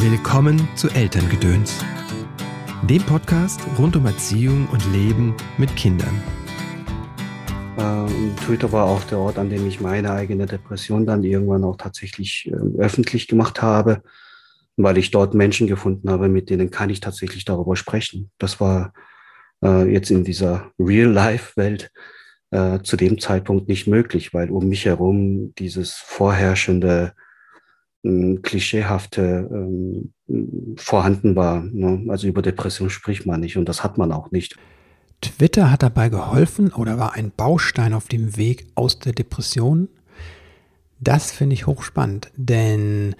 Willkommen zu Elterngedöns, dem Podcast rund um Erziehung und Leben mit Kindern. Ähm, Twitter war auch der Ort, an dem ich meine eigene Depression dann irgendwann auch tatsächlich äh, öffentlich gemacht habe, weil ich dort Menschen gefunden habe, mit denen kann ich tatsächlich darüber sprechen. Das war äh, jetzt in dieser Real-Life-Welt äh, zu dem Zeitpunkt nicht möglich, weil um mich herum dieses vorherrschende klischeehafte ähm, vorhanden war. Ne? Also über Depression spricht man nicht und das hat man auch nicht. Twitter hat dabei geholfen oder war ein Baustein auf dem Weg aus der Depression? Das finde ich hochspannend, denn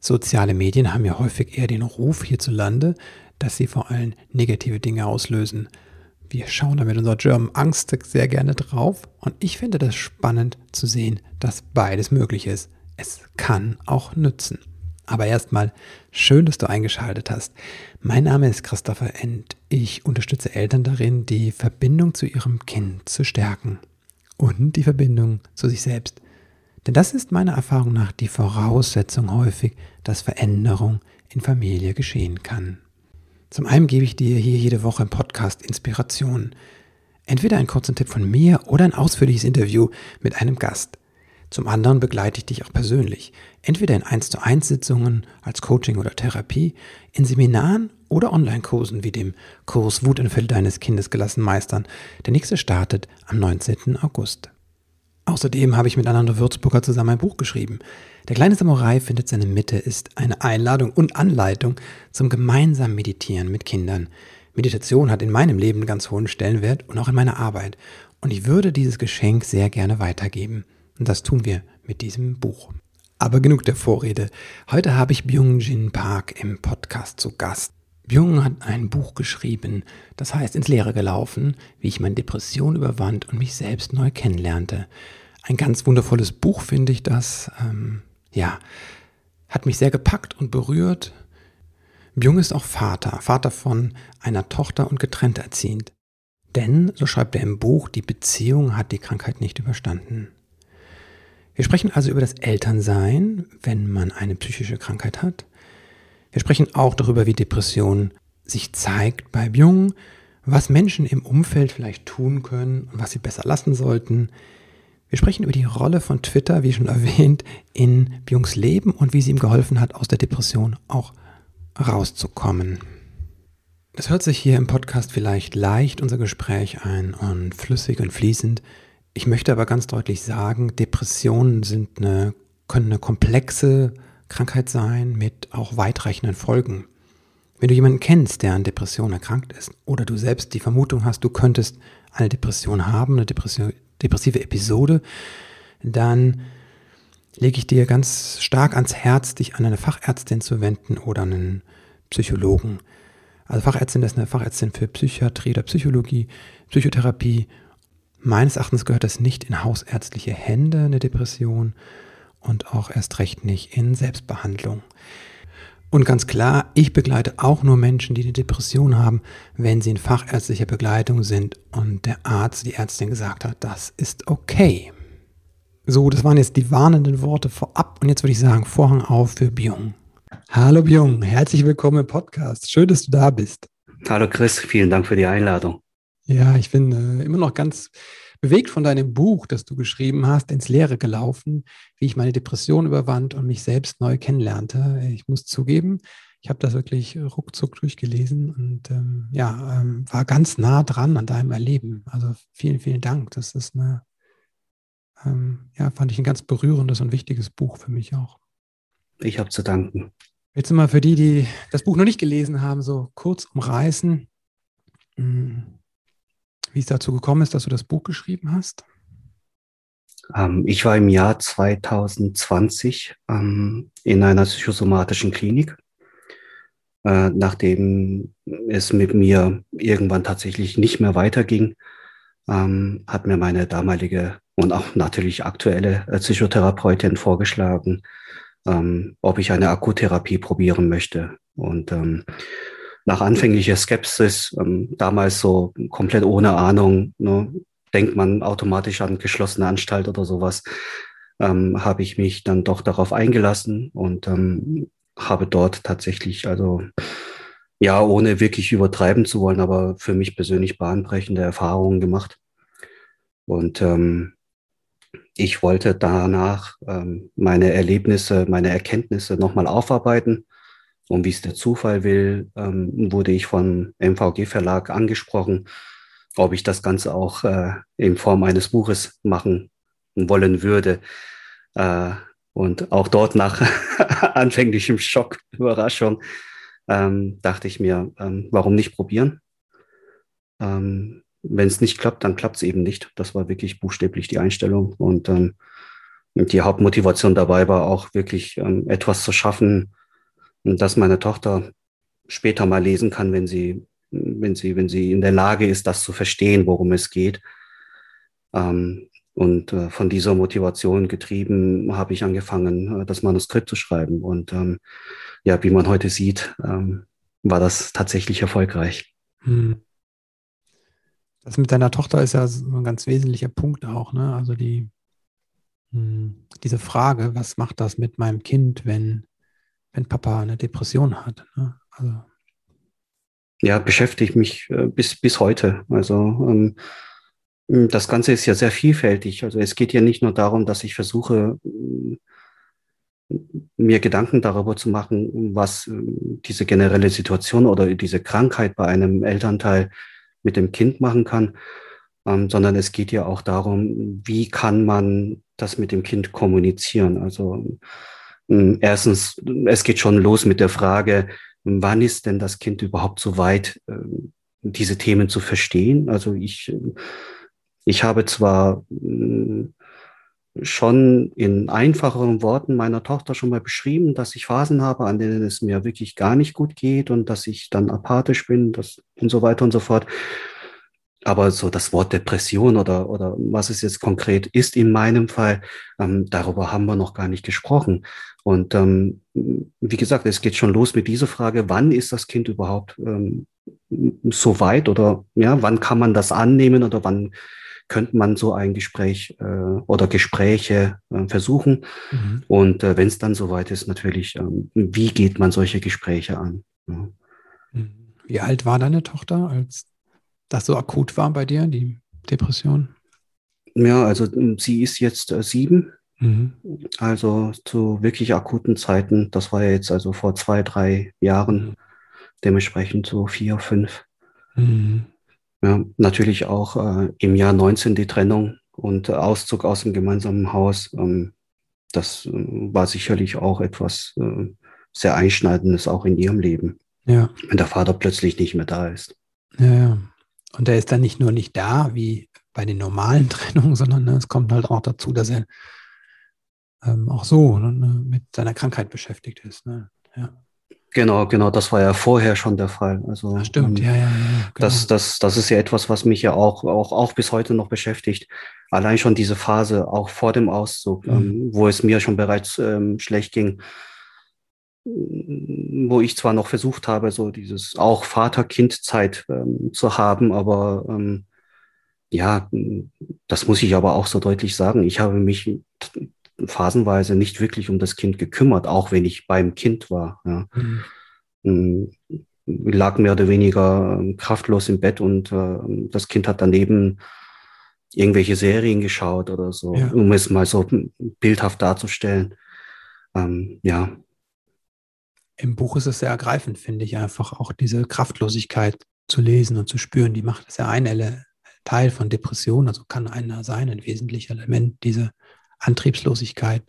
soziale Medien haben ja häufig eher den Ruf hierzulande, dass sie vor allem negative Dinge auslösen. Wir schauen da mit unserer German Angst sehr gerne drauf und ich finde das spannend zu sehen, dass beides möglich ist es kann auch nützen. Aber erstmal schön, dass du eingeschaltet hast. Mein Name ist Christopher End. Ich unterstütze Eltern darin, die Verbindung zu ihrem Kind zu stärken und die Verbindung zu sich selbst. Denn das ist meiner Erfahrung nach die Voraussetzung häufig, dass Veränderung in Familie geschehen kann. Zum einen gebe ich dir hier jede Woche im Podcast Inspiration. Entweder einen kurzen Tipp von mir oder ein ausführliches Interview mit einem Gast. Zum anderen begleite ich dich auch persönlich, entweder in 1 zu 1 Sitzungen als Coaching oder Therapie, in Seminaren oder Online-Kursen wie dem Kurs Wutanfälle deines Kindes gelassen meistern. Der nächste startet am 19. August. Außerdem habe ich mit Ananda Würzburger zusammen ein Buch geschrieben. Der kleine Samurai findet seine Mitte ist eine Einladung und Anleitung zum gemeinsamen Meditieren mit Kindern. Meditation hat in meinem Leben einen ganz hohen Stellenwert und auch in meiner Arbeit. Und ich würde dieses Geschenk sehr gerne weitergeben. Und das tun wir mit diesem Buch. Aber genug der Vorrede. Heute habe ich Byung-Jin Park im Podcast zu Gast. Byung hat ein Buch geschrieben, das heißt ins Leere gelaufen, wie ich meine Depression überwand und mich selbst neu kennenlernte. Ein ganz wundervolles Buch finde ich das. Ähm, ja, hat mich sehr gepackt und berührt. Byung ist auch Vater, Vater von einer Tochter und getrennt erziehend. Denn, so schreibt er im Buch, die Beziehung hat die Krankheit nicht überstanden. Wir sprechen also über das Elternsein, wenn man eine psychische Krankheit hat. Wir sprechen auch darüber, wie Depression sich zeigt bei Jungen, was Menschen im Umfeld vielleicht tun können und was sie besser lassen sollten. Wir sprechen über die Rolle von Twitter, wie schon erwähnt, in Bjungs Leben und wie sie ihm geholfen hat, aus der Depression auch rauszukommen. Das hört sich hier im Podcast vielleicht leicht unser Gespräch ein und flüssig und fließend. Ich möchte aber ganz deutlich sagen, Depressionen sind eine, können eine komplexe Krankheit sein mit auch weitreichenden Folgen. Wenn du jemanden kennst, der an Depression erkrankt ist, oder du selbst die Vermutung hast, du könntest eine Depression haben, eine depressive Episode, dann lege ich dir ganz stark ans Herz, dich an eine Fachärztin zu wenden oder einen Psychologen. Also Fachärztin ist eine Fachärztin für Psychiatrie oder Psychologie, Psychotherapie Meines Erachtens gehört das nicht in hausärztliche Hände, eine Depression, und auch erst recht nicht in Selbstbehandlung. Und ganz klar, ich begleite auch nur Menschen, die eine Depression haben, wenn sie in fachärztlicher Begleitung sind und der Arzt, die Ärztin gesagt hat, das ist okay. So, das waren jetzt die warnenden Worte vorab und jetzt würde ich sagen, Vorhang auf für Byung. Hallo Byung, herzlich willkommen im Podcast. Schön, dass du da bist. Hallo Chris, vielen Dank für die Einladung. Ja, ich bin äh, immer noch ganz bewegt von deinem Buch, das du geschrieben hast, ins Leere gelaufen, wie ich meine Depression überwand und mich selbst neu kennenlernte. Ich muss zugeben, ich habe das wirklich ruckzuck durchgelesen und ähm, ja, ähm, war ganz nah dran an deinem Erleben. Also vielen, vielen Dank. Das ist eine, ähm, ja, fand ich ein ganz berührendes und wichtiges Buch für mich auch. Ich habe zu danken. Jetzt mal für die, die das Buch noch nicht gelesen haben, so kurz umreißen. Hm wie es dazu gekommen ist, dass du das Buch geschrieben hast? Ähm, ich war im Jahr 2020 ähm, in einer psychosomatischen Klinik, äh, nachdem es mit mir irgendwann tatsächlich nicht mehr weiterging, ähm, hat mir meine damalige und auch natürlich aktuelle äh, Psychotherapeutin vorgeschlagen, ob ich eine Akkutherapie probieren möchte. Und nach anfänglicher Skepsis, ähm, damals so komplett ohne Ahnung, ne, denkt man automatisch an geschlossene Anstalt oder sowas, ähm, habe ich mich dann doch darauf eingelassen und ähm, habe dort tatsächlich, also ja, ohne wirklich übertreiben zu wollen, aber für mich persönlich bahnbrechende Erfahrungen gemacht. Und ähm, ich wollte danach ähm, meine Erlebnisse, meine Erkenntnisse nochmal aufarbeiten. Und wie es der Zufall will, ähm, wurde ich vom MVG Verlag angesprochen, ob ich das Ganze auch äh, in Form eines Buches machen wollen würde. Äh, und auch dort nach anfänglichem Schock, Überraschung, ähm, dachte ich mir, ähm, warum nicht probieren? Ähm, Wenn es nicht klappt, dann klappt es eben nicht. Das war wirklich buchstäblich die Einstellung. Und ähm, die Hauptmotivation dabei war auch wirklich ähm, etwas zu schaffen, dass meine Tochter später mal lesen kann, wenn sie, wenn sie, wenn sie in der Lage ist, das zu verstehen, worum es geht. Ähm, und äh, von dieser Motivation getrieben habe ich angefangen, äh, das Manuskript zu schreiben. Und ähm, ja, wie man heute sieht, ähm, war das tatsächlich erfolgreich. Hm. Das mit deiner Tochter ist ja ein ganz wesentlicher Punkt auch, ne? Also die, hm, diese Frage, was macht das mit meinem Kind, wenn, wenn Papa eine Depression hat? Ne? Also, ja, beschäftigt mich äh, bis, bis heute. Also ähm, hm, das Ganze ist ja sehr vielfältig. Also es geht ja nicht nur darum, dass ich versuche, hm, mir Gedanken darüber zu machen, was hm, diese generelle Situation oder diese Krankheit bei einem Elternteil mit dem Kind machen kann, ähm, sondern es geht ja auch darum, wie kann man das mit dem Kind kommunizieren. Also erstens, es geht schon los mit der Frage, wann ist denn das Kind überhaupt so weit, diese Themen zu verstehen? Also ich ich habe zwar hm, schon in einfacheren Worten meiner Tochter schon mal beschrieben, dass ich Phasen habe, an denen es mir wirklich gar nicht gut geht und dass ich dann apathisch bin das, und so weiter und so fort. Aber so das Wort Depression oder, oder was es jetzt konkret ist in meinem Fall, ähm, darüber haben wir noch gar nicht gesprochen. Und ähm, wie gesagt, es geht schon los mit dieser Frage, wann ist das Kind überhaupt ähm, so weit oder ja, wann kann man das annehmen oder wann könnte man so ein Gespräch äh, oder Gespräche äh, versuchen. Mhm. Und äh, wenn es dann soweit ist, natürlich, ähm, wie geht man solche Gespräche an? Ja. Mhm. Wie alt war deine Tochter, als das so akut war bei dir, die Depression? Ja, also sie ist jetzt äh, sieben. Mhm. Also zu wirklich akuten Zeiten, das war ja jetzt also vor zwei, drei Jahren, mhm. dementsprechend so vier, fünf. Mhm. Ja, natürlich auch äh, im Jahr 19 die Trennung und Auszug aus dem gemeinsamen Haus. Ähm, das äh, war sicherlich auch etwas äh, sehr Einschneidendes auch in ihrem Leben. Ja. Wenn der Vater plötzlich nicht mehr da ist. Ja, ja. Und er ist dann nicht nur nicht da, wie bei den normalen Trennungen, sondern ne, es kommt halt auch dazu, dass er ähm, auch so ne, mit seiner Krankheit beschäftigt ist. Ne? Ja. Genau, genau, das war ja vorher schon der Fall. Also, Ach, stimmt, ähm, ja, ja, ja. Genau. Das, das, das ist ja etwas, was mich ja auch, auch, auch bis heute noch beschäftigt. Allein schon diese Phase, auch vor dem Auszug, mhm. ähm, wo es mir schon bereits ähm, schlecht ging, wo ich zwar noch versucht habe, so dieses auch Vater-Kind-Zeit ähm, zu haben, aber ähm, ja, das muss ich aber auch so deutlich sagen. Ich habe mich phasenweise nicht wirklich um das Kind gekümmert, auch wenn ich beim Kind war. Ja. Mhm. Mm, lag mehr oder weniger ähm, kraftlos im Bett und äh, das Kind hat daneben irgendwelche Serien geschaut oder so, ja. um es mal so bildhaft darzustellen. Ähm, ja. Im Buch ist es sehr ergreifend, finde ich, einfach auch diese Kraftlosigkeit zu lesen und zu spüren. Die macht das ja ein Teil von Depression, also kann einer sein, ein wesentlicher Element, diese Antriebslosigkeit.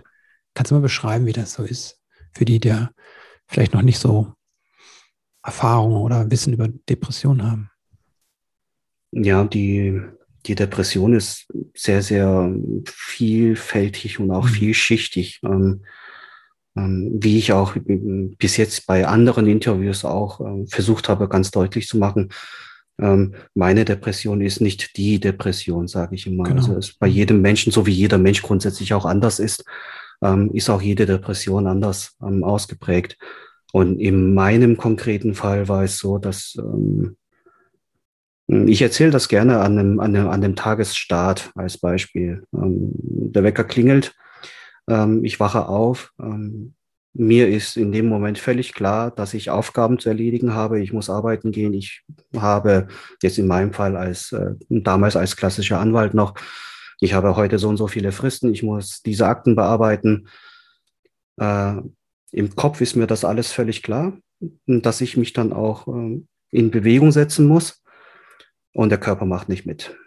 Kannst du mal beschreiben, wie das so ist für die, die vielleicht noch nicht so Erfahrung oder Wissen über Depressionen haben? Ja, die, die Depression ist sehr, sehr vielfältig und auch mhm. vielschichtig. Ähm, ähm, wie ich auch bis jetzt bei anderen Interviews auch äh, versucht habe, ganz deutlich zu machen, ähm, meine Depression ist nicht die Depression, sage ich immer. Genau. Also es bei jedem Menschen, so wie jeder Mensch grundsätzlich auch anders ist, ähm, ist auch jede Depression anders ähm, ausgeprägt. Und in meinem konkreten Fall war es so, dass ähm, ich erzähle das gerne an einem, an, einem, an dem Tagesstart als Beispiel. Ähm, der Wecker klingelt, ähm, ich wache auf, mir ist in dem Moment völlig klar, dass ich Aufgaben zu erledigen habe. Ich muss arbeiten gehen. Ich habe jetzt in meinem Fall als äh, damals als klassischer Anwalt noch, ich habe heute so und so viele Fristen. Ich muss diese Akten bearbeiten. Äh, Im Kopf ist mir das alles völlig klar, dass ich mich dann auch äh, in Bewegung setzen muss. Und der Körper macht nicht mit.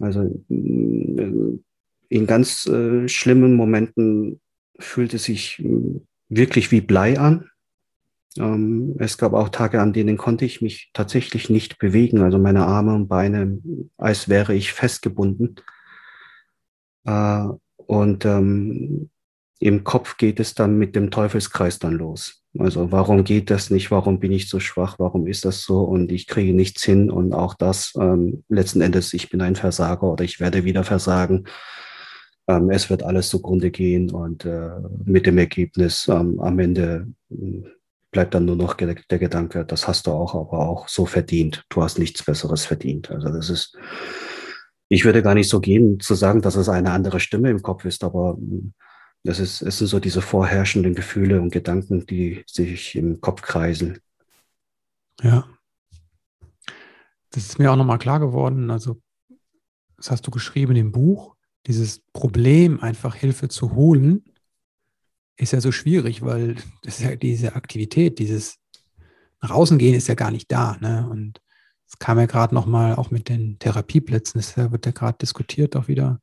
Also äh, in ganz äh, schlimmen Momenten fühlt es sich äh, wirklich wie Blei an. Ähm, es gab auch Tage, an denen konnte ich mich tatsächlich nicht bewegen, also meine Arme und Beine, als wäre ich festgebunden. Äh, und ähm, im Kopf geht es dann mit dem Teufelskreis dann los. Also warum geht das nicht? Warum bin ich so schwach? Warum ist das so? Und ich kriege nichts hin. Und auch das ähm, letzten Endes, ich bin ein Versager oder ich werde wieder versagen. Ähm, es wird alles zugrunde gehen und äh, mit dem Ergebnis ähm, am Ende hm, bleibt dann nur noch der Gedanke, das hast du auch, aber auch so verdient. Du hast nichts Besseres verdient. Also das ist, ich würde gar nicht so gehen zu sagen, dass es eine andere Stimme im Kopf ist, aber hm, das ist, es sind so diese vorherrschenden Gefühle und Gedanken, die sich im Kopf kreisen. Ja. Das ist mir auch nochmal klar geworden. Also, das hast du geschrieben im Buch dieses Problem, einfach Hilfe zu holen, ist ja so schwierig, weil ja diese Aktivität, dieses nach außen gehen ist ja gar nicht da. Ne? Und es kam ja gerade nochmal auch mit den Therapieplätzen, das wird ja gerade diskutiert, auch wieder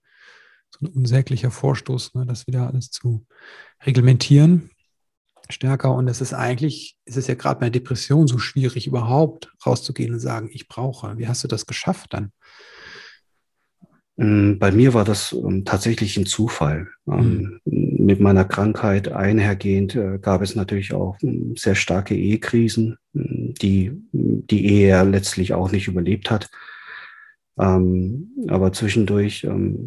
so ein unsäglicher Vorstoß, ne? das wieder alles zu reglementieren stärker. Und es ist eigentlich, es ist ja gerade bei Depression so schwierig, überhaupt rauszugehen und sagen, ich brauche. Wie hast du das geschafft dann? Ähm, bei mir war das ähm, tatsächlich ein Zufall. Ähm, mhm. Mit meiner Krankheit einhergehend äh, gab es natürlich auch sehr starke Ehekrisen, die die Ehe letztlich auch nicht überlebt hat. Aber zwischendurch,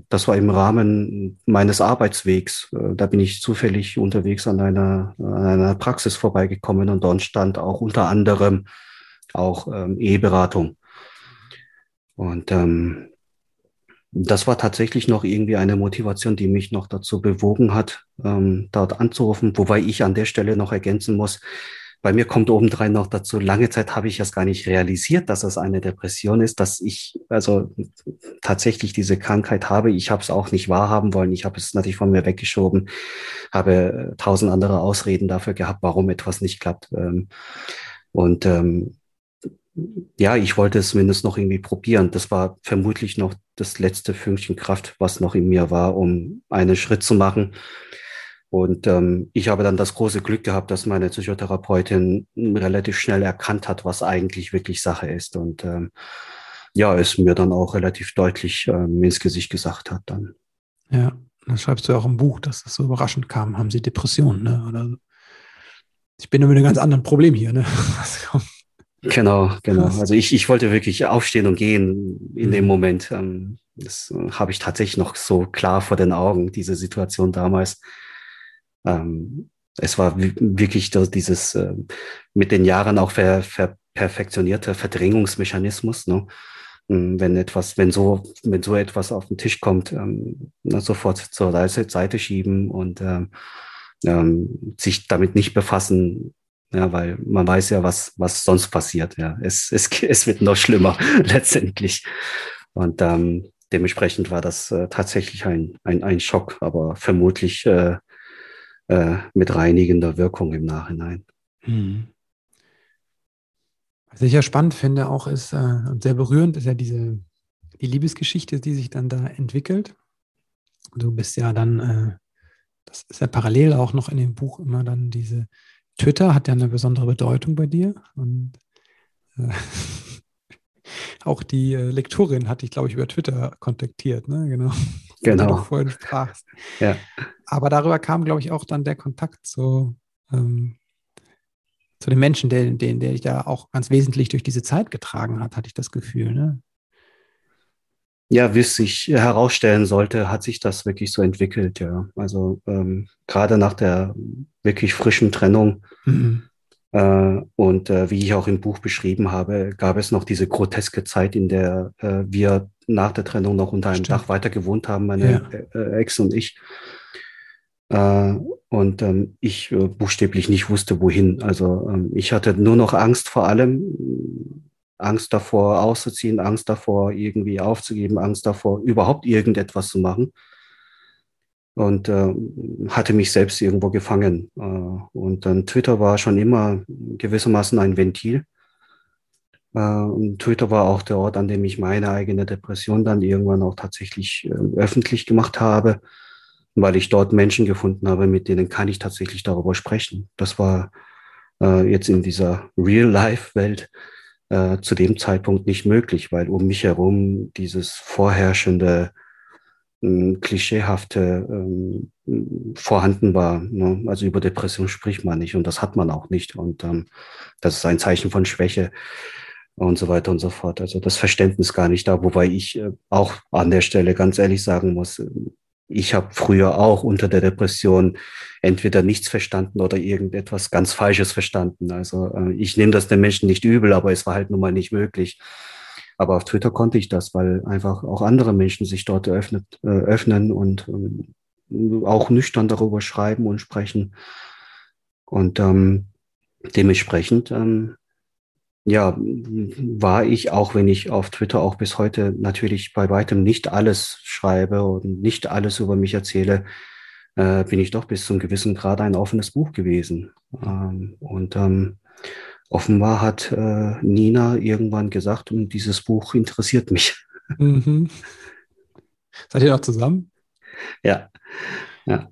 das war im Rahmen meines Arbeitswegs. Äh, da bin ich zufällig unterwegs an einer, an einer Praxis vorbeigekommen und dort stand auch unter anderem auch Eheberatung. Und ähm, das war tatsächlich noch irgendwie eine Motivation, die mich noch dazu bewogen hat, ähm, dort anzurufen. Wobei ich an der Stelle noch ergänzen muss, bei mir kommt obendrein noch dazu, lange Zeit habe ich das gar nicht realisiert, dass es eine Depression ist, dass ich also tatsächlich diese Krankheit habe. Ich habe es auch nicht wahrhaben wollen. Ich habe es natürlich von mir weggeschoben, habe tausend andere Ausreden dafür gehabt, warum etwas nicht klappt. Ähm, und ähm, ja, ich wollte es zumindest noch irgendwie probieren. Das war vermutlich noch das letzte Fünkchen Kraft, was noch in mir war, um einen Schritt zu machen. Und ähm, ich habe dann das große Glück gehabt, dass meine Psychotherapeutin relativ schnell erkannt hat, was eigentlich wirklich Sache ist. Und ähm, ja, es mir dann auch relativ deutlich ähm, ins Gesicht gesagt hat dann. Ja, dann schreibst du auch im Buch, dass das so überraschend kam. Haben Sie Depressionen, ne? Oder ich bin mit einem ganz anderen Problem hier, ne? Genau, genau. Also ich, ich wollte wirklich aufstehen und gehen in dem mhm. Moment. Ähm, das äh, habe ich tatsächlich noch so klar vor den Augen, diese Situation damals. Ähm, es war wirklich dieses äh, mit den Jahren auch ver, ver perfektionierte Verdrängungsmechanismus. Ne? Hm, wenn etwas, wenn so, wenn so etwas auf den Tisch kommt, ähm, sofort zur Seite schieben und sich damit nicht befassen, ja, weil man weiß ja, was, was sonst passiert. Ja, es, es, es wird noch schlimmer letztendlich. Und ähm, dementsprechend war das äh, tatsächlich ein, ein, ein Schock, aber vermutlich äh, äh, mit reinigender Wirkung im Nachhinein. Hm. Was ich ja spannend finde auch ist äh, und sehr berührend ist ja diese die Liebesgeschichte, die sich dann da entwickelt. Du bist ja dann, äh, das ist ja parallel auch noch in dem Buch immer dann diese Twitter hat ja eine besondere Bedeutung bei dir und äh, auch die äh, Lektorin hat dich, glaube ich, über Twitter kontaktiert, ne? Genau. Genau. Du vorhin sprachst. Ja. Aber darüber kam, glaube ich, auch dann der Kontakt zu, ähm, zu den Menschen, der, der, der dich da auch ganz wesentlich durch diese Zeit getragen hat, hatte ich das Gefühl, ne? Ja, wie es sich herausstellen sollte, hat sich das wirklich so entwickelt, ja. Also ähm, gerade nach der wirklich frischen Trennung mhm. äh, und äh, wie ich auch im Buch beschrieben habe, gab es noch diese groteske Zeit, in der äh, wir nach der Trennung noch unter einem Stimmt. Dach weiter gewohnt haben, meine ja. Äh, Ex und ich. Äh, und ähm, ich äh, buchstäblich nicht wusste, wohin. Also ähm, ich hatte nur noch Angst vor allem, Angst davor auszuziehen, Angst davor irgendwie aufzugeben, Angst davor überhaupt irgendetwas zu machen. Und äh, hatte mich selbst irgendwo gefangen. Äh, und dann Twitter war schon immer gewissermaßen ein Ventil. Äh, Twitter war auch der Ort, an dem ich meine eigene Depression dann irgendwann auch tatsächlich äh, öffentlich gemacht habe weil ich dort Menschen gefunden habe, mit denen kann ich tatsächlich darüber sprechen. Das war äh, jetzt in dieser Real-Life-Welt äh, zu dem Zeitpunkt nicht möglich, weil um mich herum dieses vorherrschende, äh, klischeehafte ähm, vorhanden war. Ne? Also über Depression spricht man nicht und das hat man auch nicht. Und ähm, das ist ein Zeichen von Schwäche und so weiter und so fort. Also das Verständnis gar nicht da, wobei ich äh, auch an der Stelle ganz ehrlich sagen muss, ich habe früher auch unter der Depression entweder nichts verstanden oder irgendetwas ganz Falsches verstanden. Also äh, ich nehme das den Menschen nicht übel, aber es war halt nun mal nicht möglich. Aber auf Twitter konnte ich das, weil einfach auch andere Menschen sich dort öffnet, äh, öffnen und äh, auch nüchtern darüber schreiben und sprechen. Und ähm, dementsprechend ähm, ja, war ich, auch wenn ich auf Twitter auch bis heute natürlich bei weitem nicht alles schreibe und nicht alles über mich erzähle, äh, bin ich doch bis zum gewissen Grad ein offenes Buch gewesen. Ähm, und ähm, offenbar hat äh, Nina irgendwann gesagt, dieses Buch interessiert mich. Mhm. Seid ihr noch zusammen? Ja, ja.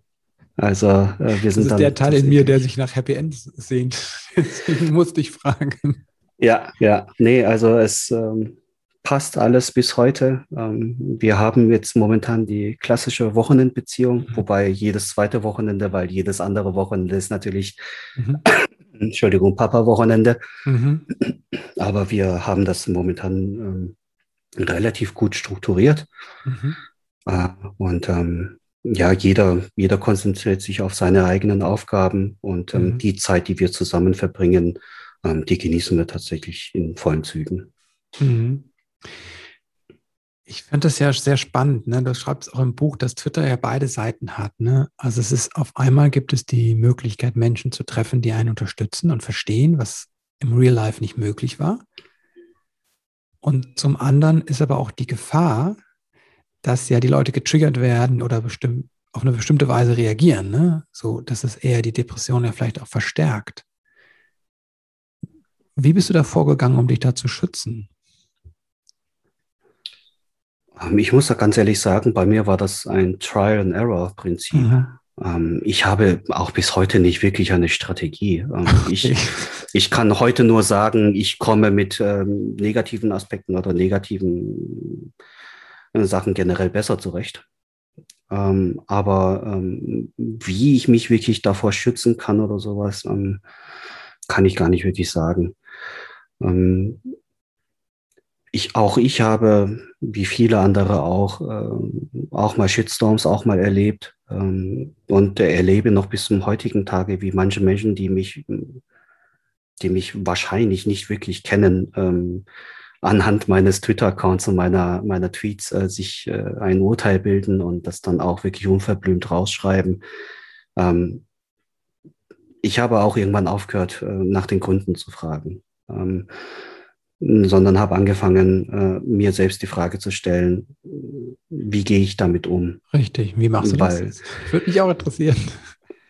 Also äh, wir sind das ist. Der Teil in mir, der sich nach Happy Ends sehnt. Deswegen musste ich fragen. Ja, ja, nee, also es ähm, passt alles bis heute. Ähm, wir haben jetzt momentan die klassische Wochenendbeziehung, mhm. wobei jedes zweite Wochenende, weil jedes andere Wochenende ist natürlich, mhm. Entschuldigung, Papa-Wochenende. Mhm. Aber wir haben das momentan ähm, relativ gut strukturiert. Mhm. Äh, und ähm, ja, jeder, jeder konzentriert sich auf seine eigenen Aufgaben und ähm, mhm. die Zeit, die wir zusammen verbringen, ähm, die genießen wir tatsächlich in vollen Zügen. Mhm. Ich finde das ja sehr spannend. Ne? Du schreibst auch im Buch, dass Twitter ja beide Seiten hat. Ne? Also es ist auf einmal gibt es die Möglichkeit, Menschen zu treffen, die einen unterstützen und verstehen, was im Real Life nicht möglich war. Und zum anderen ist aber auch die Gefahr, dass ja die Leute getriggert werden oder bestimmt auf eine bestimmte Weise reagieren. Ne? So, dass es eher die Depression ja vielleicht auch verstärkt. Wie bist du da vorgegangen, um dich da zu schützen? Ähm, ich muss da ganz ehrlich sagen, bei mir war das ein Trial-and-Error-Prinzip. Mhm. Ähm, ich habe auch bis heute nicht wirklich eine Strategie. Ähm, ich, ich kann heute nur sagen, ich komme mit negativen Aspekten oder negativen äh, Sachen generell besser zurecht. aber wie ich mich wirklich davor schützen kann oder sowas, kann ich gar nicht wirklich sagen. Ähm, ich, auch ich habe, wie viele andere auch, äh, auch mal Shitstorms auch mal erlebt ähm, und erlebe noch bis zum heutigen Tage, wie manche Menschen, die mich, die mich wahrscheinlich nicht wirklich kennen, ähm, anhand meines Twitter-Accounts und meiner, meiner Tweets äh, sich äh, ein Urteil bilden und das dann auch wirklich unverblümt rausschreiben. Ähm, ich habe auch irgendwann aufgehört, äh, nach den Gründen zu fragen ähm, sondern habe angefangen, äh, mir selbst die Frage zu stellen, wie gehe ich damit um? Richtig, wie machst du Weil, das? Würde mich auch interessieren.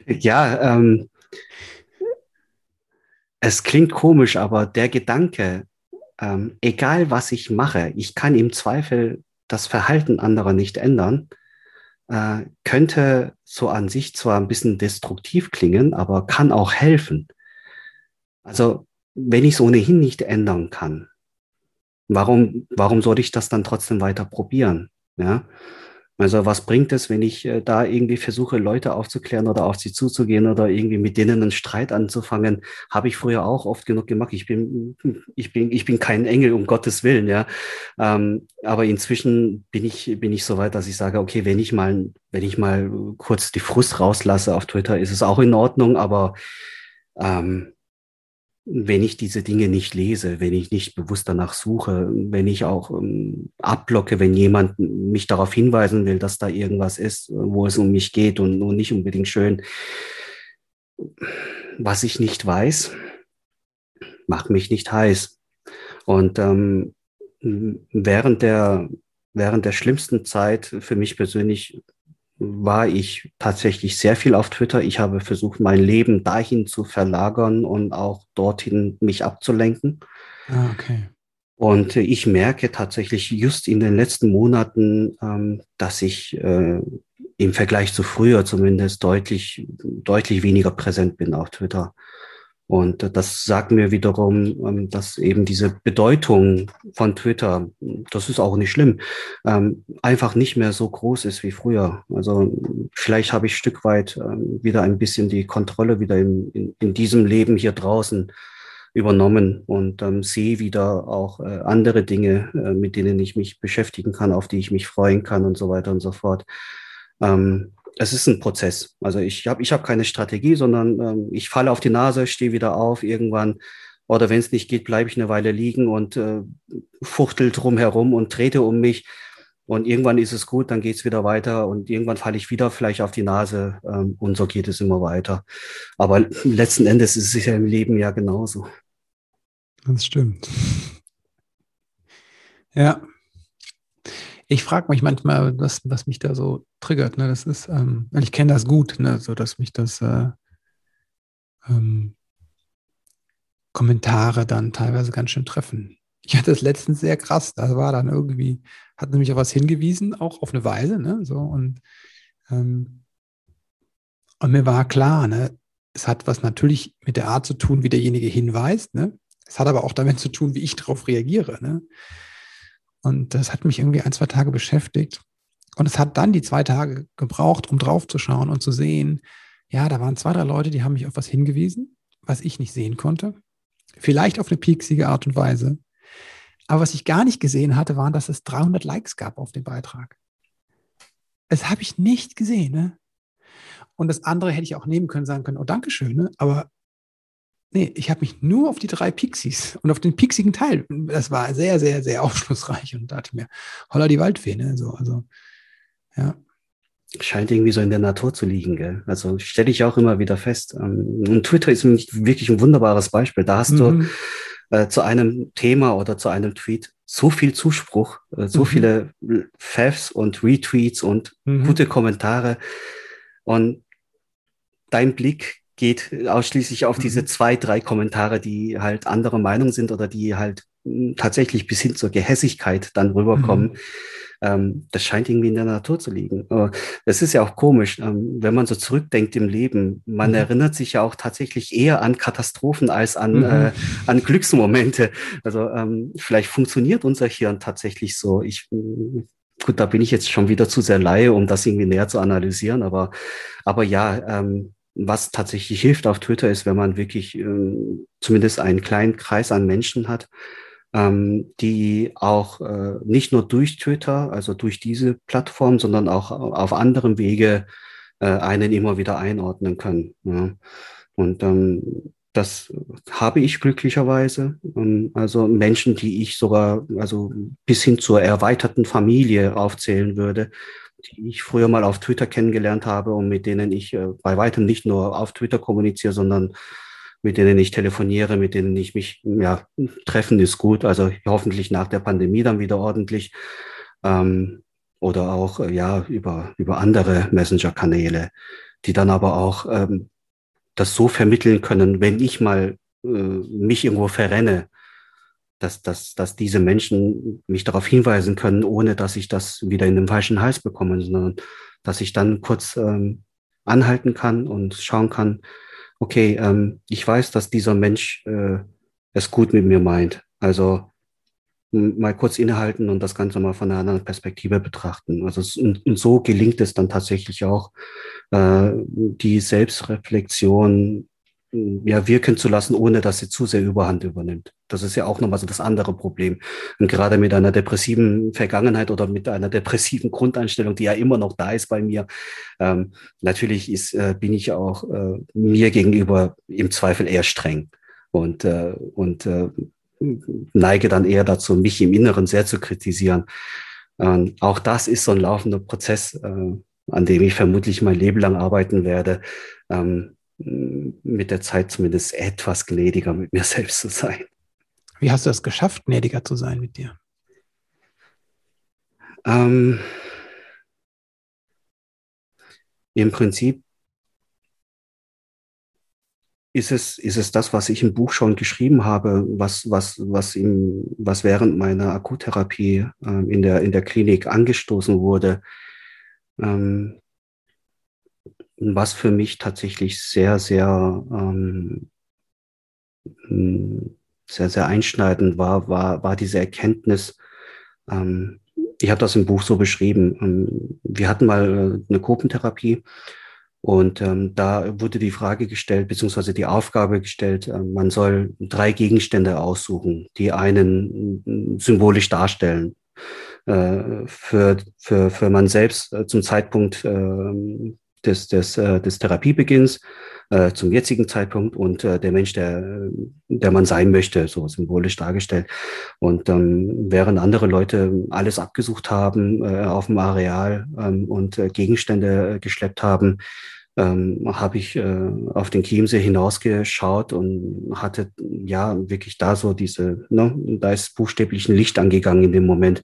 Ja, ähm, es klingt komisch, aber der Gedanke, ähm, egal was ich mache, ich kann im Zweifel das Verhalten anderer nicht ändern, äh, könnte so an sich zwar ein bisschen destruktiv klingen, aber kann auch helfen. Also wenn ich es ohnehin nicht ändern kann, warum, warum sollte ich das dann trotzdem weiter probieren? Ja? Also was bringt es, wenn ich äh, da irgendwie versuche, Leute aufzuklären oder auf sie zuzugehen oder irgendwie mit denen einen Streit anzufangen? Habe ich früher auch oft genug gemacht. Ich bin, ich bin, ich bin kein Engel, um Gottes Willen, ja. Ähm, aber inzwischen bin ich, bin ich so weit, dass ich sage, okay, wenn ich mal, wenn ich mal kurz die Frust rauslasse auf Twitter, ist es auch in Ordnung, aber ähm, wenn ich diese Dinge nicht lese, wenn ich nicht bewusst danach suche, wenn ich auch ähm, abblocke, wenn jemand mich darauf hinweisen will, dass da irgendwas ist, wo es um mich geht und, und nicht unbedingt schön. Was ich nicht weiß, macht mich nicht heiß. Und ähm, während der während der schlimmsten Zeit für mich persönlich war ich tatsächlich sehr viel auf Twitter. Ich habe versucht, mein Leben dahin zu verlagern und auch dorthin mich abzulenken. Ah, okay. Und ich merke tatsächlich just in den letzten Monaten, ähm, dass ich äh, im Vergleich zu früher zumindest deutlich, deutlich weniger präsent bin auf Twitter. Und das sagt mir wiederum, ähm, dass eben diese Bedeutung von Twitter, das ist auch nicht schlimm, ähm, einfach nicht mehr so groß ist wie früher. Also vielleicht habe ich Stück weit ähm, wieder ein bisschen die Kontrolle wieder in, in, in diesem Leben hier draußen übernommen und ähm, sehe wieder auch äh, andere Dinge, äh, mit denen ich mich beschäftigen kann, auf die ich mich freuen kann und so weiter und so fort. Ähm, es ist ein Prozess. Also ich habe ich hab keine Strategie, sondern ähm, ich falle auf die Nase, stehe wieder auf irgendwann. Oder wenn es nicht geht, bleibe ich eine Weile liegen und äh, fuchtel drumherum und trete um mich. Und irgendwann ist es gut, dann geht es wieder weiter und irgendwann falle ich wieder vielleicht auf die Nase ähm, und so geht es immer weiter. Aber letzten Endes ist es ja im Leben ja genauso. Das stimmt. Ja, ich frage mich manchmal, was, was mich da so triggert. Ne? Das ist, ähm, ich kenne das gut, ne? so dass mich das äh, ähm, Kommentare dann teilweise ganz schön treffen. Ich hatte es letztens sehr krass. Da war dann irgendwie, hat nämlich auf was hingewiesen, auch auf eine Weise, ne? So und ähm, und mir war klar, ne, es hat was natürlich mit der Art zu tun, wie derjenige hinweist, ne? Es hat aber auch damit zu tun, wie ich darauf reagiere, ne? Und das hat mich irgendwie ein, zwei Tage beschäftigt. Und es hat dann die zwei Tage gebraucht, um drauf zu schauen und zu sehen, ja, da waren zwei, drei Leute, die haben mich auf was hingewiesen, was ich nicht sehen konnte. Vielleicht auf eine pieksige Art und Weise. Aber was ich gar nicht gesehen hatte, waren, dass es 300 Likes gab auf dem Beitrag. Das habe ich nicht gesehen. Ne? Und das andere hätte ich auch nehmen können, sagen können, oh, Dankeschön. Ne? Aber Nee, ich habe mich nur auf die drei Pixies und auf den pixigen Teil. Das war sehr, sehr, sehr aufschlussreich und dachte mir, holla die Waldfee, ne? So, also, ja. Scheint irgendwie so in der Natur zu liegen, gell? Also stelle ich auch immer wieder fest. Ähm, und Twitter ist wirklich ein wunderbares Beispiel. Da hast mhm. du äh, zu einem Thema oder zu einem Tweet so viel Zuspruch, äh, so mhm. viele Favs und Retweets und mhm. gute Kommentare. Und dein Blick geht ausschließlich auf diese mhm. zwei, drei Kommentare, die halt anderer Meinung sind oder die halt hm, tatsächlich bis hin zur Gehässigkeit dann rüberkommen. Mhm. Ähm, das scheint irgendwie in der Natur zu liegen. Das ist ja auch komisch, ähm, wenn man so zurückdenkt im Leben. Man mhm. erinnert sich ja auch tatsächlich eher an Katastrophen als an, mhm. äh, an Glücksmomente. Also ähm, vielleicht funktioniert unser Hirn tatsächlich so. Ich hm, gut, da bin ich jetzt schon wieder zu sehr Laie, um das irgendwie näher zu analysieren, aber, aber ja, ähm, was tatsächlich hilft auf Twitter ist, wenn man wirklich ähm, zumindest einen kleinen Kreis an Menschen hat, ähm, die auch äh, nicht nur durch Twitter, also durch diese Plattform, sondern auch auf anderem Wege äh, einen immer wieder einordnen können. Ja. Und ähm, das habe ich glücklicherweise. Ähm, also Menschen, die ich sogar, also bis hin zur erweiterten Familie aufzählen würde, die ich früher mal auf Twitter kennengelernt habe und mit denen ich äh, bei weitem nicht nur auf Twitter kommuniziere, sondern mit denen ich telefoniere, mit denen ich mich, ja, treffen ist gut. Also hoffentlich nach der Pandemie dann wieder ordentlich. Ähm, oder auch, äh, ja, über, über andere Messenger-Kanäle, die dann aber auch ähm, das so vermitteln können, wenn ich mal äh, mich irgendwo verrenne, dass, dass, dass diese Menschen mich darauf hinweisen können, ohne dass ich das wieder in den falschen Hals bekomme, sondern dass ich dann kurz ähm, anhalten kann und schauen kann, okay, ähm, ich weiß, dass dieser Mensch äh, es gut mit mir meint. Also mal kurz innehalten und das Ganze mal von einer anderen Perspektive betrachten. Also und, und so gelingt es dann tatsächlich auch, äh, die Selbstreflexion ja, wirken zu lassen, ohne dass sie zu sehr Überhand übernimmt. Das ist ja auch nochmal so das andere Problem. Und gerade mit einer depressiven Vergangenheit oder mit einer depressiven Grundeinstellung, die ja immer noch da ist bei mir, ähm, natürlich ist, äh, bin ich auch äh, mir gegenüber im Zweifel eher streng. und, äh, und äh, neige dann eher dazu, mich im Inneren sehr zu kritisieren. Ähm, auch das ist so ein laufender Prozess, äh, an dem ich vermutlich mein Leben lang arbeiten werde, ähm, mit der Zeit zumindest etwas gnädiger mit mir selbst zu sein. Wie hast du es geschafft, gnädiger zu sein mit dir? Ähm, Im Prinzip ist es, ist es das, was ich im Buch schon geschrieben habe, was, was, was, im, was während meiner Akuttherapie ähm, in, der, in der Klinik angestoßen wurde, ähm, was für mich tatsächlich sehr, sehr, ähm, sehr, sehr einschneidend war, war, war diese Erkenntnis, ähm, ich habe das im Buch so beschrieben. Ähm, wir hatten mal äh, eine Gruppentherapie und ähm, da wurde die Frage gestellt, beziehungsweise die Aufgabe gestellt, äh, man soll drei Gegenstände aussuchen, die einen äh, symbolisch darstellen. Äh, für, für, für man selbst äh, zum Zeitpunkt äh, des, des, äh, des Therapiebeginns, äh, zum jetzigen Zeitpunkt und äh, der Mensch, der, der man sein möchte, so symbolisch dargestellt. Und ähm, während andere Leute alles abgesucht haben äh, auf dem Areal ähm, und äh, Gegenstände äh, geschleppt haben, ähm, habe ich äh, auf den Chiemsee hinausgeschaut und hatte ja wirklich da so diese, ne, da ist buchstäblich ein Licht angegangen in dem Moment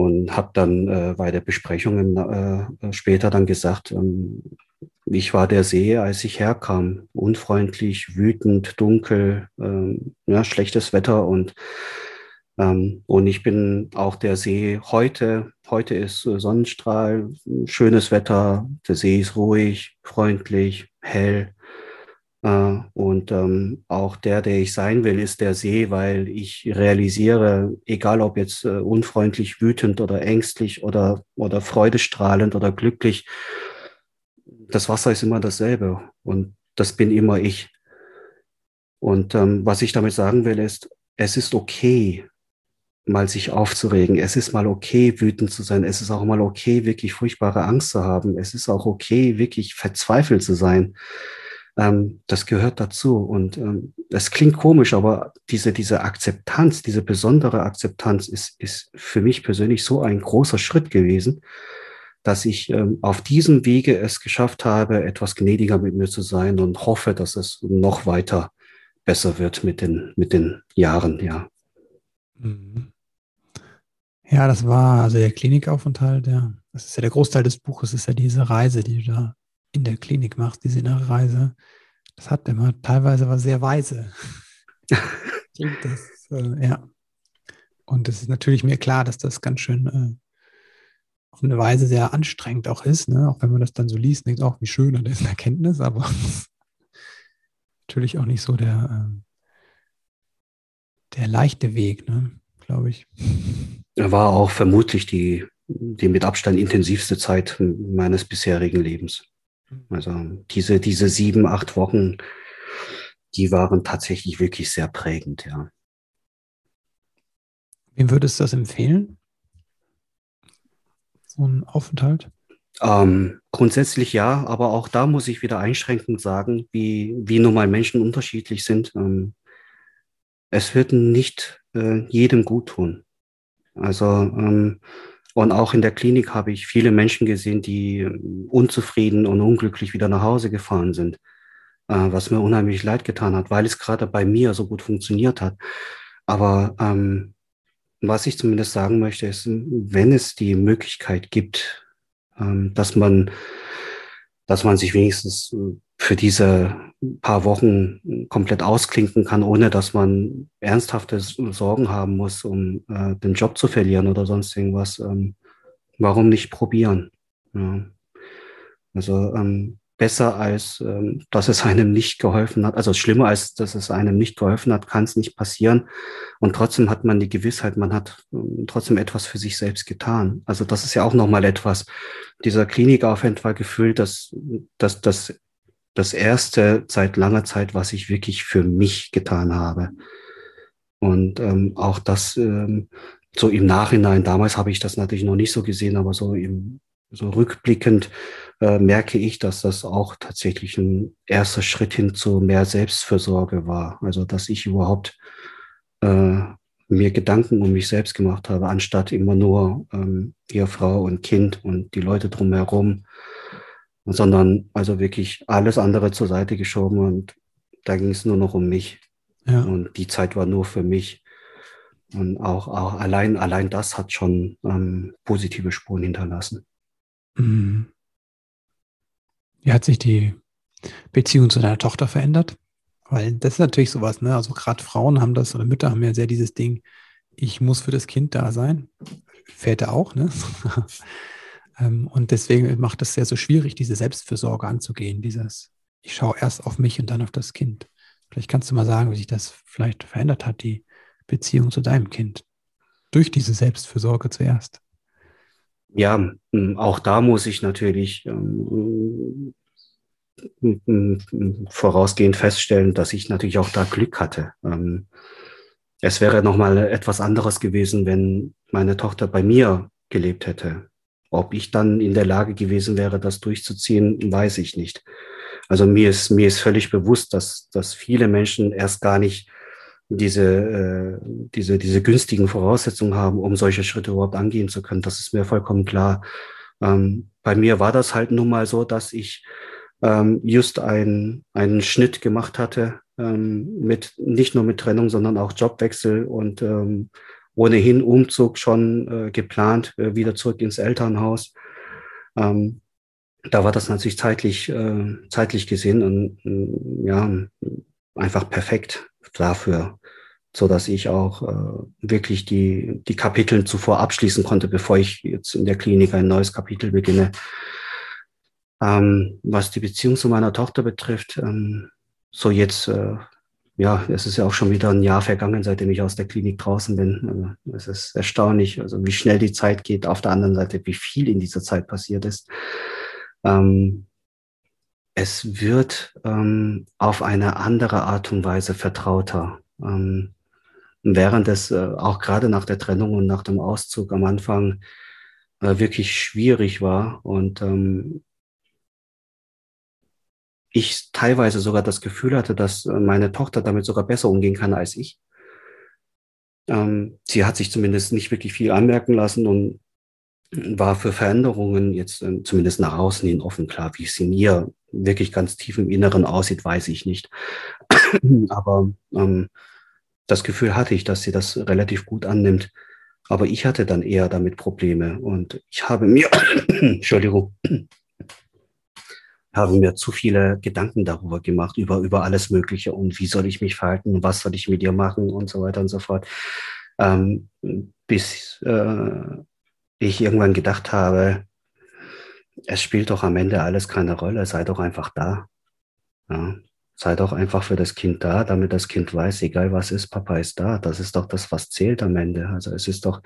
und habe dann äh, bei der Besprechung äh, später dann gesagt, ähm, ich war der See, als ich herkam, unfreundlich, wütend, dunkel, ähm, ja, schlechtes Wetter und ähm, und ich bin auch der See heute. Heute ist Sonnenstrahl, schönes Wetter, der See ist ruhig, freundlich, hell. Äh, und ähm, auch der, der ich sein will, ist der See, weil ich realisiere, egal ob jetzt äh, unfreundlich, wütend oder ängstlich oder, oder freudestrahlend oder glücklich, das Wasser ist immer dasselbe und das bin immer ich. Und ähm, was ich damit sagen will, ist, es ist okay, mal sich aufzuregen. Es ist mal okay, wütend zu sein. Es ist auch mal okay, wirklich furchtbare Angst zu haben. Es ist auch okay, wirklich verzweifelt zu sein. Ähm, das gehört dazu. Und ähm, das klingt komisch, aber diese, diese Akzeptanz, diese besondere Akzeptanz ist, ist für mich persönlich so ein großer Schritt gewesen, dass ich ähm, auf diesem Wege es geschafft habe, etwas gnädiger mit mir zu sein und hoffe, dass es noch weiter besser wird mit den, mit den Jahren, ja. Mhm. Ja, das war also der Klinikaufenthalt, ja. Das ist ja der Großteil des Buches, ist ja diese Reise, die du da in der Klinik machst, diese innere Reise. Das hat immer teilweise war sehr weise. Klingt das, äh, ja. Und es ist natürlich mir klar, dass das ganz schön äh, auf eine Weise sehr anstrengend auch ist, ne? auch wenn man das dann so liest, denkt auch, wie schön und ist eine Erkenntnis, aber natürlich auch nicht so der, äh, der leichte Weg, ne? glaube ich. War auch vermutlich die, die mit Abstand intensivste Zeit meines bisherigen Lebens. Also diese, diese sieben, acht Wochen, die waren tatsächlich wirklich sehr prägend, ja. Wem würdest du das empfehlen? So ein Aufenthalt? Ähm, grundsätzlich ja, aber auch da muss ich wieder einschränkend sagen, wie, wie nun mal Menschen unterschiedlich sind. Ähm, es wird nicht äh, jedem gut tun. Also ähm, und auch in der Klinik habe ich viele Menschen gesehen, die ähm, unzufrieden und unglücklich wieder nach Hause gefahren sind, äh, was mir unheimlich leid getan hat, weil es gerade bei mir so gut funktioniert hat. Aber ähm, was ich zumindest sagen möchte, ist, wenn es die Möglichkeit gibt, ähm, dass man, dass man sich wenigstens äh, für diese paar Wochen komplett ausklinken kann, ohne dass man ernsthafte Sorgen haben muss, um äh, den Job zu verlieren oder sonst irgendwas. Ähm, warum nicht probieren? Ja. Also ähm, besser als, ähm, dass es einem nicht geholfen hat. Also schlimmer als, dass es einem nicht geholfen hat, kann es nicht passieren. Und trotzdem hat man die Gewissheit, man hat ähm, trotzdem etwas für sich selbst getan. Also das ist ja auch nochmal etwas. Dieser Klinikaufenthalt war gefühlt, dass, dass, dass das erste seit langer Zeit, was ich wirklich für mich getan habe. Und ähm, auch das ähm, so im Nachhinein, damals habe ich das natürlich noch nicht so gesehen, aber so im, so rückblickend äh, merke ich, dass das auch tatsächlich ein erster Schritt hin zu mehr Selbstfürsorge war. Also dass ich überhaupt äh, mir Gedanken um mich selbst gemacht habe, anstatt immer nur ähm, Frau und Kind und die Leute drumherum, sondern also wirklich alles andere zur Seite geschoben und da ging es nur noch um mich. Ja. Und die Zeit war nur für mich. Und auch, auch allein, allein das hat schon ähm, positive Spuren hinterlassen. Mhm. Wie hat sich die Beziehung zu deiner Tochter verändert? Weil das ist natürlich sowas, ne? Also gerade Frauen haben das oder Mütter haben ja sehr dieses Ding, ich muss für das Kind da sein. Väter auch, ne? Ähm, und deswegen macht es sehr so schwierig, diese Selbstfürsorge anzugehen, dieses, ich schaue erst auf mich und dann auf das Kind. Vielleicht kannst du mal sagen, wie sich das vielleicht verändert hat, die Beziehung zu deinem Kind. Durch diese Selbstfürsorge zuerst. Ja, auch da muss ich natürlich ähm, vorausgehend feststellen, dass ich natürlich auch da Glück hatte. Ähm, es wäre nochmal etwas anderes gewesen, wenn meine Tochter bei mir gelebt hätte. Ob ich dann in der Lage gewesen wäre, das durchzuziehen, weiß ich nicht. Also mir ist, mir ist völlig bewusst, dass, dass viele Menschen erst gar nicht diese, äh, diese, diese günstigen Voraussetzungen haben, um solche Schritte überhaupt angehen zu können. Das ist mir vollkommen klar. Ähm, bei mir war das halt nun mal so, dass ich ähm, just ein, einen Schnitt gemacht hatte, ähm, mit, nicht nur mit Trennung, sondern auch Jobwechsel und ähm, ohnehin Umzug schon äh, geplant, äh, wieder zurück ins Elternhaus. Ähm, da war das natürlich zeitlich, äh, zeitlich gesehen und äh, ja, einfach perfekt dafür, so dass ich auch äh, wirklich die, die Kapitel zuvor abschließen konnte, bevor ich jetzt in der Klinik ein neues Kapitel beginne. Ähm, was die Beziehung zu meiner Tochter betrifft, ähm, so jetzt, äh, ja, es ist ja auch schon wieder ein Jahr vergangen, seitdem ich aus der Klinik draußen bin. Also, es ist erstaunlich, also wie schnell die Zeit geht. Auf der anderen Seite, wie viel in dieser Zeit passiert ist. Ähm, es wird ähm, auf eine andere Art und Weise vertrauter. Ähm, während es äh, auch gerade nach der Trennung und nach dem Auszug am Anfang äh, wirklich schwierig war und ähm, ich teilweise sogar das Gefühl hatte, dass äh, meine Tochter damit sogar besser umgehen kann als ich. Ähm, sie hat sich zumindest nicht wirklich viel anmerken lassen und war für Veränderungen jetzt äh, zumindest nach außen hin offen. Klar, wie es in ihr wirklich ganz tief im Inneren aussieht, weiß ich nicht. Aber ähm, das Gefühl hatte ich, dass sie das relativ gut annimmt. Aber ich hatte dann eher damit Probleme und ich habe mir, Entschuldigung, habe mir zu viele Gedanken darüber gemacht, über, über alles Mögliche und wie soll ich mich verhalten, was soll ich mit ihr machen und so weiter und so fort. Ähm, bis äh, ich irgendwann gedacht habe, es spielt doch am Ende alles keine Rolle, sei doch einfach da. Ja sei doch einfach für das Kind da, damit das Kind weiß, egal was ist, Papa ist da. Das ist doch das, was zählt am Ende. Also es ist doch,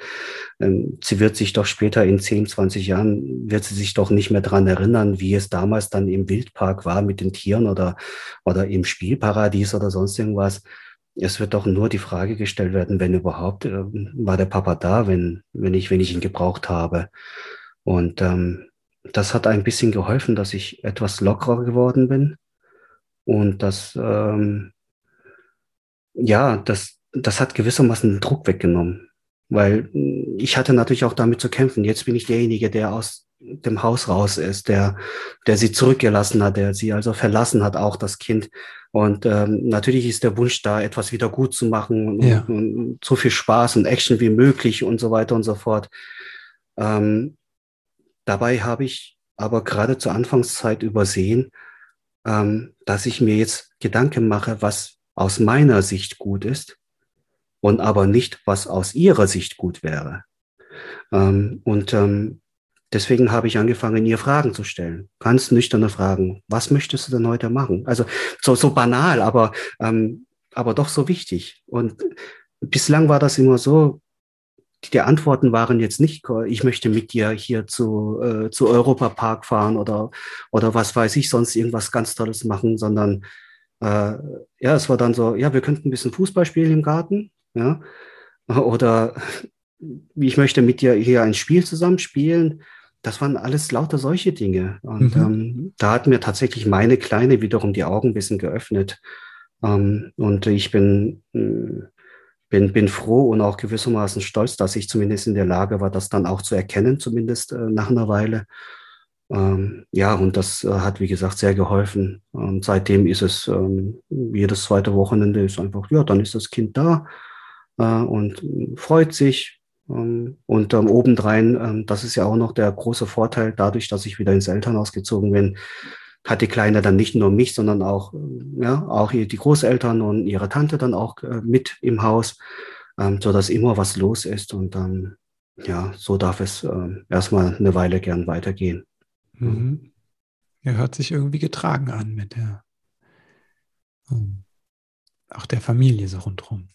ähm, sie wird sich doch später in 10, 20 Jahren, wird sie sich doch nicht mehr dran erinnern, wie es damals dann im Wildpark war mit den Tieren oder, oder im Spielparadies oder sonst irgendwas. Es wird doch nur die Frage gestellt werden, wenn überhaupt, äh, war der Papa da, wenn, wenn ich, wenn ich ihn gebraucht habe. Und ähm, das hat ein bisschen geholfen, dass ich etwas lockerer geworden bin und das, ähm, ja, das, das hat gewissermaßen den Druck weggenommen. Weil ich hatte natürlich auch damit zu kämpfen. Jetzt bin ich derjenige, der aus dem Haus raus ist, der, der sie zurückgelassen hat, der sie also verlassen hat, auch das Kind. Und ähm, natürlich ist der Wunsch da, etwas wieder gut zu machen und, ja. und, und so viel Spaß und Action wie möglich und so weiter und so fort. Ähm, dabei habe ich aber gerade zur Anfangszeit übersehen, ähm, dass ich mir jetzt Gedanken mache, was aus meiner Sicht gut ist und aber nicht, was aus ihrer Sicht gut wäre. Ähm, und ähm, deswegen habe ich angefangen, ihr Fragen zu stellen. Ganz nüchterne Fragen. Was möchtest du denn heute machen? Also so, so banal, aber, ähm, aber doch so wichtig. Und bislang war das immer so, die Antworten waren jetzt nicht, ich möchte mit dir hier zu, äh, zu Europa Park fahren oder, oder was weiß ich, sonst irgendwas ganz Tolles machen, sondern äh, ja, es war dann so, ja, wir könnten ein bisschen Fußball spielen im Garten, ja, oder ich möchte mit dir hier ein Spiel zusammen spielen. das waren alles lauter solche Dinge. Und mhm. ähm, da hat mir tatsächlich meine Kleine wiederum die Augen ein bisschen geöffnet. Ähm, und ich bin, äh, bin, bin froh und auch gewissermaßen stolz, dass ich zumindest in der Lage war, das dann auch zu erkennen, zumindest äh, nach einer Weile. Ähm, ja, und das äh, hat, wie gesagt, sehr geholfen. Und seitdem ist es ähm, jedes zweite Wochenende ist einfach, ja, dann ist das Kind da äh, und freut sich. Ähm, und ähm, obendrein, ähm, das ist ja auch noch der große Vorteil, dadurch, dass ich wieder ins Elternhaus gezogen bin, hat die Kleine dann nicht nur mich, sondern auch, ja, auch die Großeltern und ihre Tante dann auch äh, mit im Haus, ähm, so dass immer was los ist. Und ähm, ja, so darf es äh, erstmal eine Weile gern weitergehen. Mhm. Er hört sich irgendwie getragen an mit der, ähm, auch der Familie so rundherum.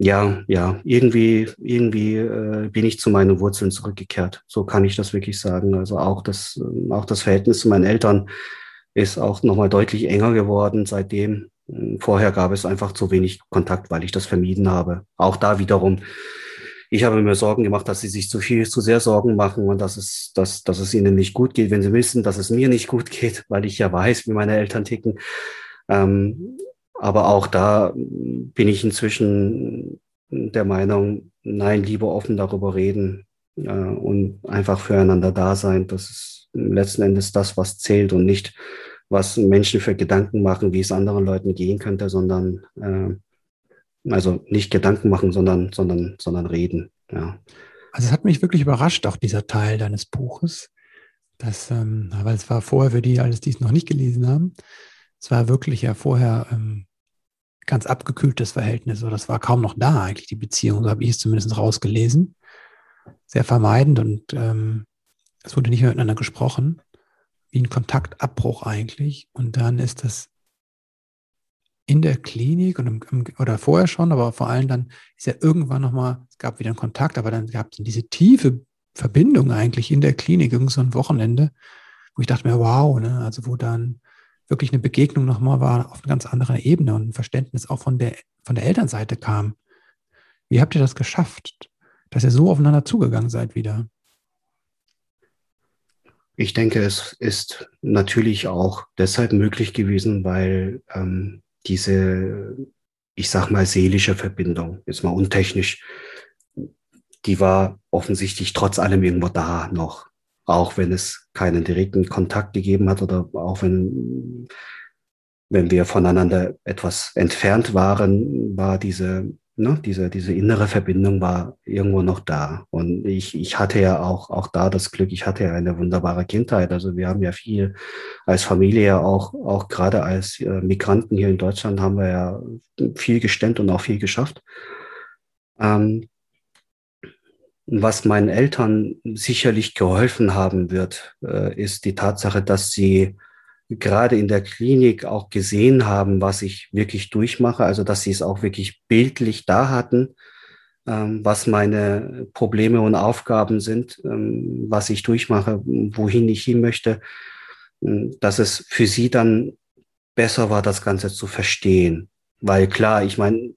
Ja, ja, irgendwie, irgendwie äh, bin ich zu meinen Wurzeln zurückgekehrt. So kann ich das wirklich sagen. Also auch das, äh, auch das Verhältnis zu meinen Eltern ist auch nochmal deutlich enger geworden seitdem. Vorher gab es einfach zu wenig Kontakt, weil ich das vermieden habe. Auch da wiederum ich habe mir Sorgen gemacht, dass sie sich zu viel, zu sehr Sorgen machen und dass es, dass, dass es ihnen nicht gut geht, wenn sie wissen, dass es mir nicht gut geht, weil ich ja weiß, wie meine Eltern ticken. Ähm, aber auch da bin ich inzwischen der Meinung, nein, lieber offen darüber reden äh, und einfach füreinander da sein. Das ist letzten Endes das, was zählt und nicht, was Menschen für Gedanken machen, wie es anderen Leuten gehen könnte, sondern äh, also nicht Gedanken machen, sondern, sondern, sondern reden. Ja. Also es hat mich wirklich überrascht, auch dieser Teil deines Buches. Das, ähm, weil es war vorher für die, alles die es noch nicht gelesen haben, es war wirklich ja vorher ähm, ganz abgekühltes Verhältnis oder das war kaum noch da eigentlich, die Beziehung, so habe ich es zumindest rausgelesen. Sehr vermeidend und ähm, es wurde nicht mehr miteinander gesprochen, wie ein Kontaktabbruch eigentlich. Und dann ist das in der Klinik und im, im, oder vorher schon, aber vor allem dann ist ja irgendwann nochmal, es gab wieder einen Kontakt, aber dann gab es diese tiefe Verbindung eigentlich in der Klinik, irgend so ein Wochenende, wo ich dachte mir, wow, ne, also wo dann wirklich eine Begegnung nochmal war auf einer ganz anderen Ebene und ein Verständnis auch von der, von der Elternseite kam. Wie habt ihr das geschafft, dass ihr so aufeinander zugegangen seid wieder? Ich denke, es ist natürlich auch deshalb möglich gewesen, weil ähm, diese, ich sag mal, seelische Verbindung, jetzt mal untechnisch, die war offensichtlich trotz allem irgendwo da noch. Auch wenn es keinen direkten Kontakt gegeben hat oder auch wenn, wenn wir voneinander etwas entfernt waren, war diese ne, diese, diese innere Verbindung war irgendwo noch da. Und ich, ich hatte ja auch, auch da das Glück, ich hatte ja eine wunderbare Kindheit. Also wir haben ja viel als Familie auch, auch gerade als äh, Migranten hier in Deutschland haben wir ja viel gestemmt und auch viel geschafft. Ähm, was meinen Eltern sicherlich geholfen haben wird, äh, ist die Tatsache, dass sie gerade in der Klinik auch gesehen haben, was ich wirklich durchmache, also dass sie es auch wirklich bildlich da hatten, ähm, was meine Probleme und Aufgaben sind, ähm, was ich durchmache, wohin ich hin möchte, ähm, dass es für sie dann besser war, das Ganze zu verstehen. Weil klar, ich meine,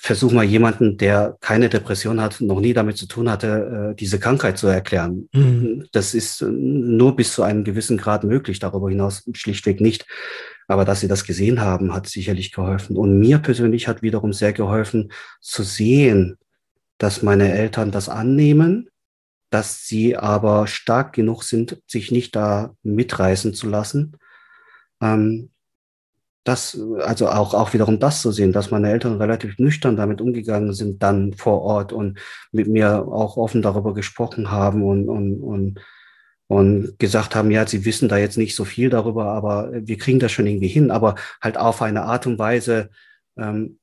versuch mal jemanden, der keine Depression hat, noch nie damit zu tun hatte, äh, diese Krankheit zu erklären. Mhm. Das ist äh, nur bis zu einem gewissen Grad möglich, darüber hinaus schlichtweg nicht. Aber dass sie das gesehen haben, hat sicherlich geholfen. Und mir persönlich hat wiederum sehr geholfen zu sehen, dass meine Eltern das annehmen, dass sie aber stark genug sind, sich nicht da mitreißen zu lassen. Ähm, das, also auch, auch wiederum das zu sehen, dass meine Eltern relativ nüchtern damit umgegangen sind, dann vor Ort und mit mir auch offen darüber gesprochen haben und, und, und, und gesagt haben, ja, sie wissen da jetzt nicht so viel darüber, aber wir kriegen das schon irgendwie hin, aber halt auf eine Art und Weise, ähm,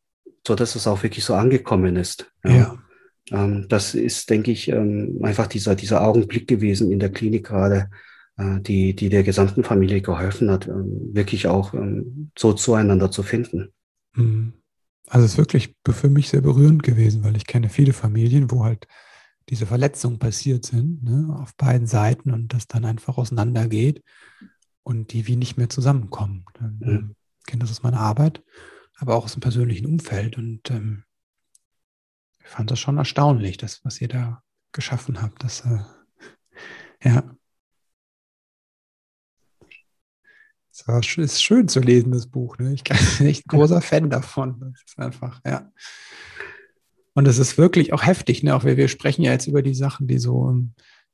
so dass es auch wirklich so angekommen ist. Ja. ja. Ähm, das ist, denke ich, ähm, einfach dieser, dieser Augenblick gewesen in der Klinik gerade, die, die der gesamten Familie geholfen hat, ähm, wirklich auch ähm, so zueinander zu finden. Mhm. Also es ist wirklich für mich sehr berührend gewesen, weil ich kenne viele Familien, wo halt diese Verletzungen passiert sind, ne, auf beiden Seiten und das dann einfach auseinandergeht und die wie nicht mehr zusammenkommen. Dann, mhm. ähm, ich kenne das aus meiner Arbeit, aber auch aus dem persönlichen Umfeld und ähm, ich fand das schon erstaunlich, das, was ihr da geschaffen habt. Das äh, Ja. Es ist schön zu lesen, das Buch. Ne? Ich bin echt großer Fan davon. Das ist einfach, ja. Und es ist wirklich auch heftig, ne? Auch wir, wir sprechen ja jetzt über die Sachen, die so,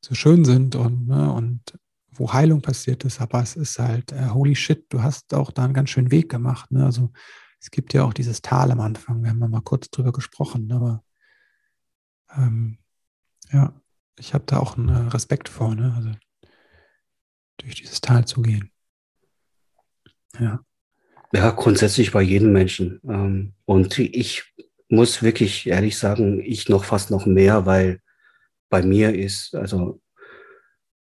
so schön sind und, ne? und wo Heilung passiert ist, aber es ist halt, äh, holy shit, du hast auch da einen ganz schönen Weg gemacht. Ne? Also es gibt ja auch dieses Tal am Anfang, wir haben ja mal kurz drüber gesprochen, aber ähm, ja, ich habe da auch einen äh, Respekt vor, ne? also durch dieses Tal zu gehen. Ja. Ja, grundsätzlich bei jedem Menschen. Ähm, und ich muss wirklich ehrlich sagen, ich noch fast noch mehr, weil bei mir ist, also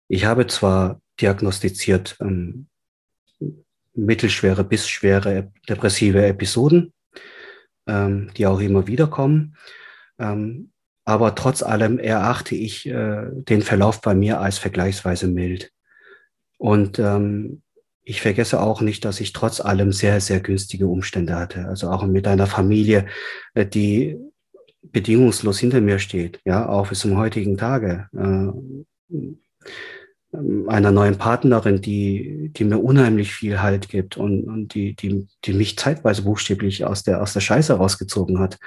ich habe zwar diagnostiziert ähm, mittelschwere bis schwere depressive Episoden, ähm, die auch immer wieder kommen. Ähm, aber trotz allem erachte ich äh, den Verlauf bei mir als vergleichsweise mild. Und ähm, ich vergesse auch nicht, dass ich trotz allem sehr, sehr günstige Umstände hatte. Also auch mit einer Familie, äh, die bedingungslos hinter mir steht, ja, auch bis zum heutigen Tage. Äh, einer neuen Partnerin, die, die mir unheimlich viel Halt gibt und, und die, die, die mich zeitweise buchstäblich aus der, aus der Scheiße rausgezogen hat.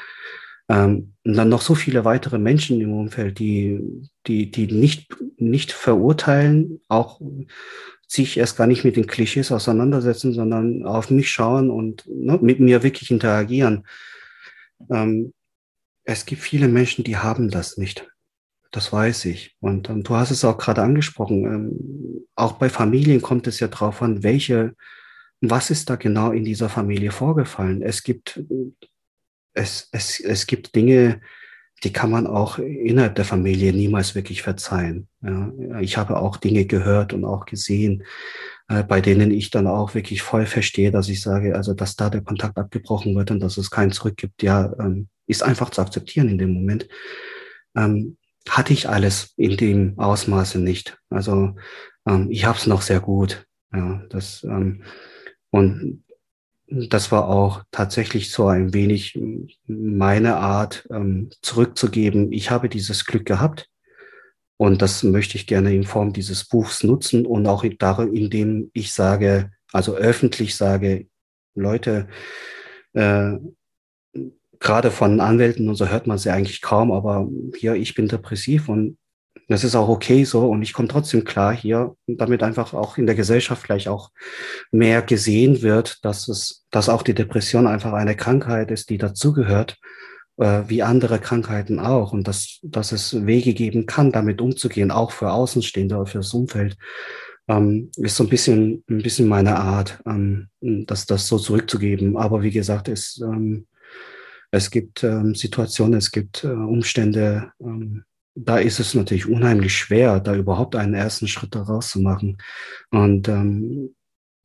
Ähm, und dann noch so viele weitere Menschen im Umfeld, die, die, die nicht, nicht verurteilen, auch sich erst gar nicht mit den Klischees auseinandersetzen, sondern auf mich schauen und ne, mit mir wirklich interagieren. Ähm, es gibt viele Menschen, die haben das nicht. Das weiß ich. Und ähm, du hast es auch gerade angesprochen. Ähm, auch bei Familien kommt es ja drauf an, welche, was ist da genau in dieser Familie vorgefallen? Es gibt, es, es, es gibt Dinge, die kann man auch innerhalb der Familie niemals wirklich verzeihen. Ja, ich habe auch Dinge gehört und auch gesehen, äh, bei denen ich dann auch wirklich voll verstehe, dass ich sage, also dass da der Kontakt abgebrochen wird und dass es keinen zurück gibt, ja, ähm, ist einfach zu akzeptieren in dem Moment. Ähm, hatte ich alles in dem Ausmaße nicht. Also ähm, ich habe es noch sehr gut. Ja, das, ähm, und das war auch tatsächlich so ein wenig meine Art, ähm, zurückzugeben. Ich habe dieses Glück gehabt und das möchte ich gerne in Form dieses Buchs nutzen und auch darin, indem ich sage, also öffentlich sage, Leute, äh, gerade von Anwälten und so hört man sie eigentlich kaum, aber hier, ich bin depressiv und das ist auch okay so und ich komme trotzdem klar hier, damit einfach auch in der Gesellschaft vielleicht auch mehr gesehen wird, dass es, dass auch die Depression einfach eine Krankheit ist, die dazugehört, äh, wie andere Krankheiten auch und dass, dass es Wege geben kann, damit umzugehen, auch für Außenstehende oder für das Umfeld. Ähm, ist so ein bisschen, ein bisschen meine Art, ähm, das, das so zurückzugeben. Aber wie gesagt, ist, ähm, es gibt ähm, Situationen, es gibt äh, Umstände, ähm, da ist es natürlich unheimlich schwer, da überhaupt einen ersten Schritt daraus zu machen. Und ähm,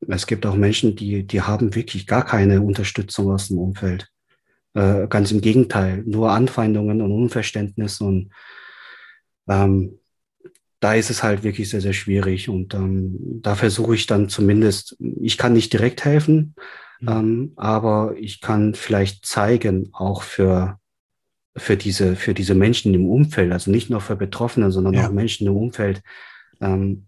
es gibt auch Menschen, die, die haben wirklich gar keine Unterstützung aus dem Umfeld. Äh, ganz im Gegenteil, nur Anfeindungen und Unverständnis. Und ähm, da ist es halt wirklich sehr, sehr schwierig. Und ähm, da versuche ich dann zumindest, ich kann nicht direkt helfen, Mhm. Ähm, aber ich kann vielleicht zeigen, auch für, für, diese, für diese Menschen im Umfeld, also nicht nur für Betroffene, sondern ja. auch Menschen im Umfeld, ähm,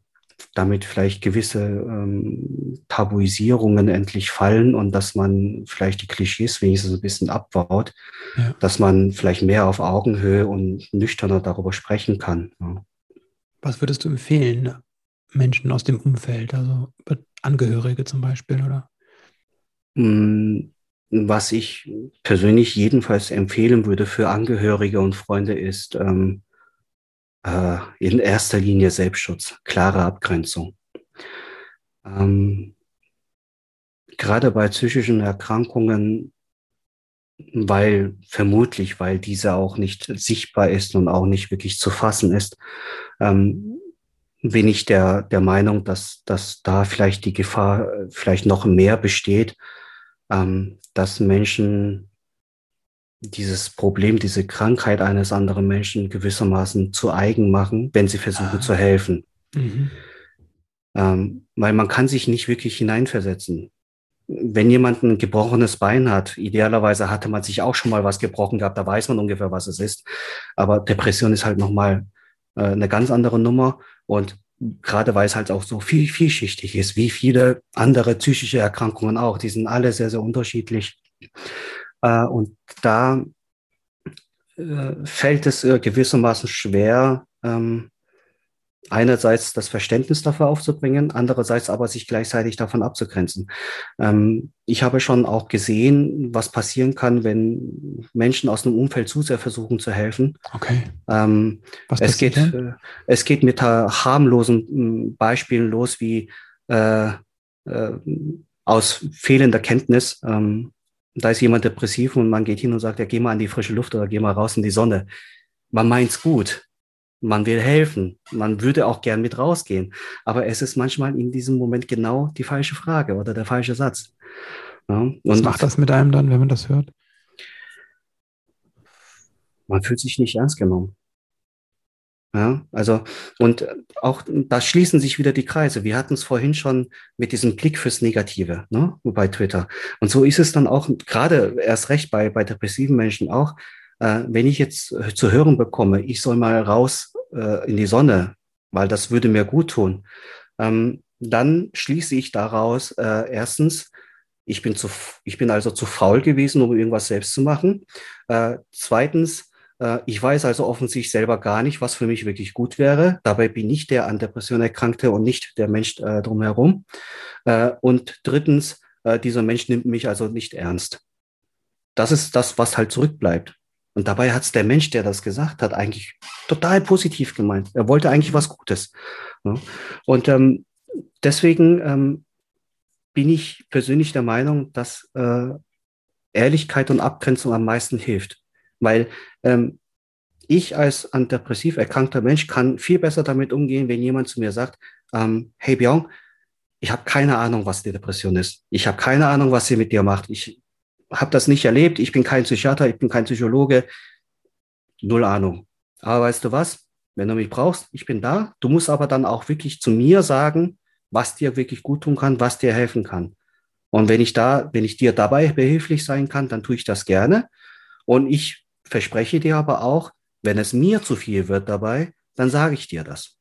damit vielleicht gewisse ähm, Tabuisierungen endlich fallen und dass man vielleicht die Klischees wenigstens ein bisschen abbaut, ja. dass man vielleicht mehr auf Augenhöhe und nüchterner darüber sprechen kann. Ja. Was würdest du empfehlen, Menschen aus dem Umfeld, also Angehörige zum Beispiel, oder? Mm, was ich persönlich jedenfalls empfehlen würde für Angehörige und Freunde ist ähm, äh, in erster Linie Selbstschutz, klare Abgrenzung. Ähm, gerade bei psychischen Erkrankungen, weil vermutlich, weil diese auch nicht sichtbar ist und auch nicht wirklich zu fassen ist, ähm, bin ich der, der Meinung, dass, dass da vielleicht die Gefahr äh, vielleicht noch mehr besteht, ähm, dass Menschen dieses Problem, diese Krankheit eines anderen Menschen gewissermaßen zu eigen machen, wenn sie versuchen ah. zu helfen. Mhm. Ähm, weil man kann sich nicht wirklich hineinversetzen. Wenn jemand ein gebrochenes Bein hat, idealerweise hatte man sich auch schon mal was gebrochen gehabt, da weiß man ungefähr, was es ist. Aber Depression ist halt nochmal äh, eine ganz andere Nummer. Und gerade weil es halt auch so viel, vielschichtig ist, wie viele andere psychische Erkrankungen auch. Die sind alle sehr, sehr unterschiedlich. Äh, und da äh, fällt es äh, gewissermaßen schwer, ähm, einerseits das Verständnis dafür aufzubringen, andererseits aber sich gleichzeitig davon abzugrenzen. Ähm, ich habe schon auch gesehen, was passieren kann, wenn Menschen aus einem Umfeld zu sehr versuchen zu helfen. Okay. Ähm, was es geht, äh, es geht mit harmlosen hm, Beispielen los, wie äh, äh, aus fehlender Kenntnis. Ähm, da ist jemand depressiv und man geht hin und sagt, ja, geh mal an die frische Luft oder geh mal raus in die Sonne. Man meint's gut man will helfen, man würde auch gern mit rausgehen, aber es ist manchmal in diesem Moment genau die falsche Frage oder der falsche Satz. Ja, und Was macht das mit einem dann, wenn man das hört? Man fühlt sich nicht ernst genommen. Ja, also, und auch da schließen sich wieder die Kreise. Wir hatten es vorhin schon mit diesem Blick fürs Negative ne, bei Twitter. Und so ist es dann auch gerade erst recht bei, bei depressiven Menschen auch äh, wenn ich jetzt äh, zu hören bekomme, ich soll mal raus äh, in die Sonne, weil das würde mir gut tun, ähm, dann schließe ich daraus äh, erstens, ich bin, zu, ich bin also zu faul gewesen, um irgendwas selbst zu machen. Äh, zweitens, äh, ich weiß also offensichtlich selber gar nicht, was für mich wirklich gut wäre. Dabei bin ich der an Depression Erkrankte und nicht der Mensch äh, drumherum. Äh, und drittens, äh, dieser Mensch nimmt mich also nicht ernst. Das ist das, was halt zurückbleibt. Und dabei hat es der Mensch, der das gesagt hat, eigentlich total positiv gemeint. Er wollte eigentlich was Gutes. Ne? Und ähm, deswegen ähm, bin ich persönlich der Meinung, dass äh, Ehrlichkeit und Abgrenzung am meisten hilft. Weil ähm, ich als antidepressiv erkrankter Mensch kann viel besser damit umgehen, wenn jemand zu mir sagt, ähm, hey Björn, ich habe keine Ahnung, was die Depression ist. Ich habe keine Ahnung, was sie mit dir macht. Ich habe das nicht erlebt. Ich bin kein Psychiater, ich bin kein Psychologe. Null Ahnung. Aber weißt du was? Wenn du mich brauchst, ich bin da. Du musst aber dann auch wirklich zu mir sagen, was dir wirklich gut tun kann, was dir helfen kann. Und wenn ich da, wenn ich dir dabei behilflich sein kann, dann tue ich das gerne. Und ich verspreche dir aber auch, wenn es mir zu viel wird dabei, dann sage ich dir das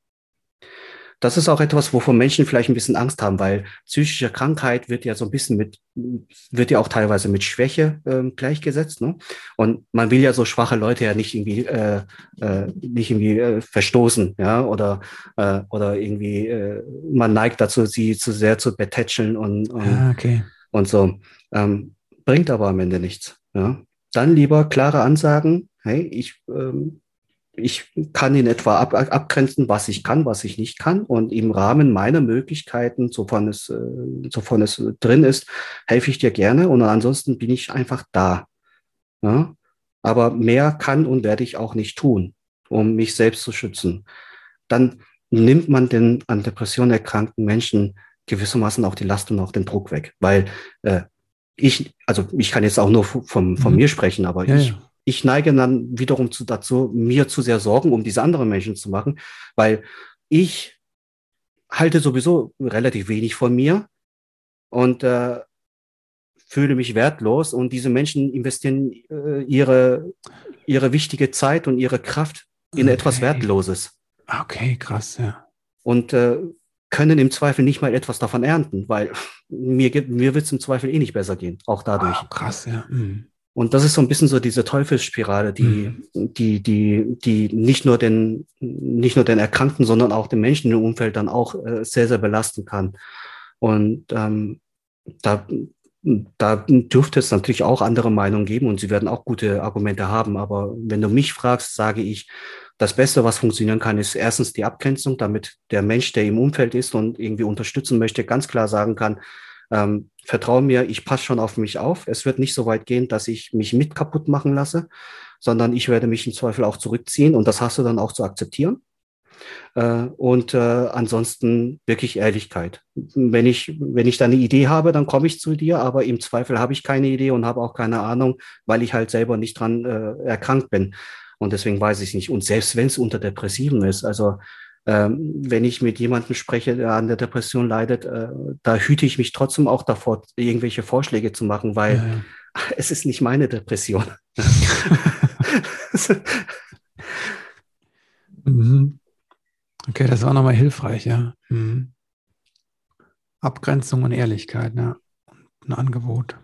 das ist auch etwas, wovon Menschen vielleicht ein bisschen Angst haben, weil psychische Krankheit wird ja so ein bisschen mit, wird ja auch teilweise mit Schwäche äh, gleichgesetzt. Ne? Und man will ja so schwache Leute ja nicht irgendwie, äh, äh, nicht irgendwie äh, verstoßen, ja, oder, äh, oder irgendwie, äh, man neigt dazu, sie zu sehr zu betätscheln und, und, ah, okay. und so. Ähm, bringt aber am Ende nichts. Ja? Dann lieber klare Ansagen, hey, ich ähm, ich kann in etwa ab, abgrenzen, was ich kann, was ich nicht kann. Und im Rahmen meiner Möglichkeiten, sofern es, äh, sofern es drin ist, helfe ich dir gerne. Und ansonsten bin ich einfach da. Ja? Aber mehr kann und werde ich auch nicht tun, um mich selbst zu schützen. Dann nimmt man den an Depressionen erkrankten Menschen gewissermaßen auch die Last und auch den Druck weg. Weil äh, ich, also ich kann jetzt auch nur von, von mhm. mir sprechen, aber ja, ich ja ich neige dann wiederum zu, dazu, mir zu sehr Sorgen um diese anderen Menschen zu machen, weil ich halte sowieso relativ wenig von mir und äh, fühle mich wertlos und diese Menschen investieren äh, ihre, ihre wichtige Zeit und ihre Kraft in okay. etwas Wertloses. Okay, krass, ja. Und äh, können im Zweifel nicht mal etwas davon ernten, weil mir, mir wird es im Zweifel eh nicht besser gehen, auch dadurch. Oh, krass, ja. Mhm. Und das ist so ein bisschen so diese Teufelsspirale, die, mhm. die, die, die nicht nur den, nicht nur den Erkrankten, sondern auch den Menschen im Umfeld dann auch äh, sehr, sehr belasten kann. Und ähm, da, da dürfte es natürlich auch andere Meinungen geben und sie werden auch gute Argumente haben. Aber wenn du mich fragst, sage ich, das Beste, was funktionieren kann, ist erstens die Abgrenzung, damit der Mensch, der im Umfeld ist und irgendwie unterstützen möchte, ganz klar sagen kann, ähm, vertraue mir, ich passe schon auf mich auf. Es wird nicht so weit gehen, dass ich mich mit kaputt machen lasse, sondern ich werde mich im Zweifel auch zurückziehen und das hast du dann auch zu akzeptieren. Äh, und äh, ansonsten wirklich Ehrlichkeit. Wenn ich, wenn ich da eine Idee habe, dann komme ich zu dir, aber im Zweifel habe ich keine Idee und habe auch keine Ahnung, weil ich halt selber nicht dran äh, erkrankt bin. Und deswegen weiß ich nicht. Und selbst wenn es unter Depressiven ist, also ähm, wenn ich mit jemandem spreche, der an der Depression leidet, äh, da hüte ich mich trotzdem auch davor, irgendwelche Vorschläge zu machen, weil ja, ja. es ist nicht meine Depression. mhm. Okay, das war nochmal hilfreich, ja. Mhm. Abgrenzung und Ehrlichkeit, ja. Ein Angebot.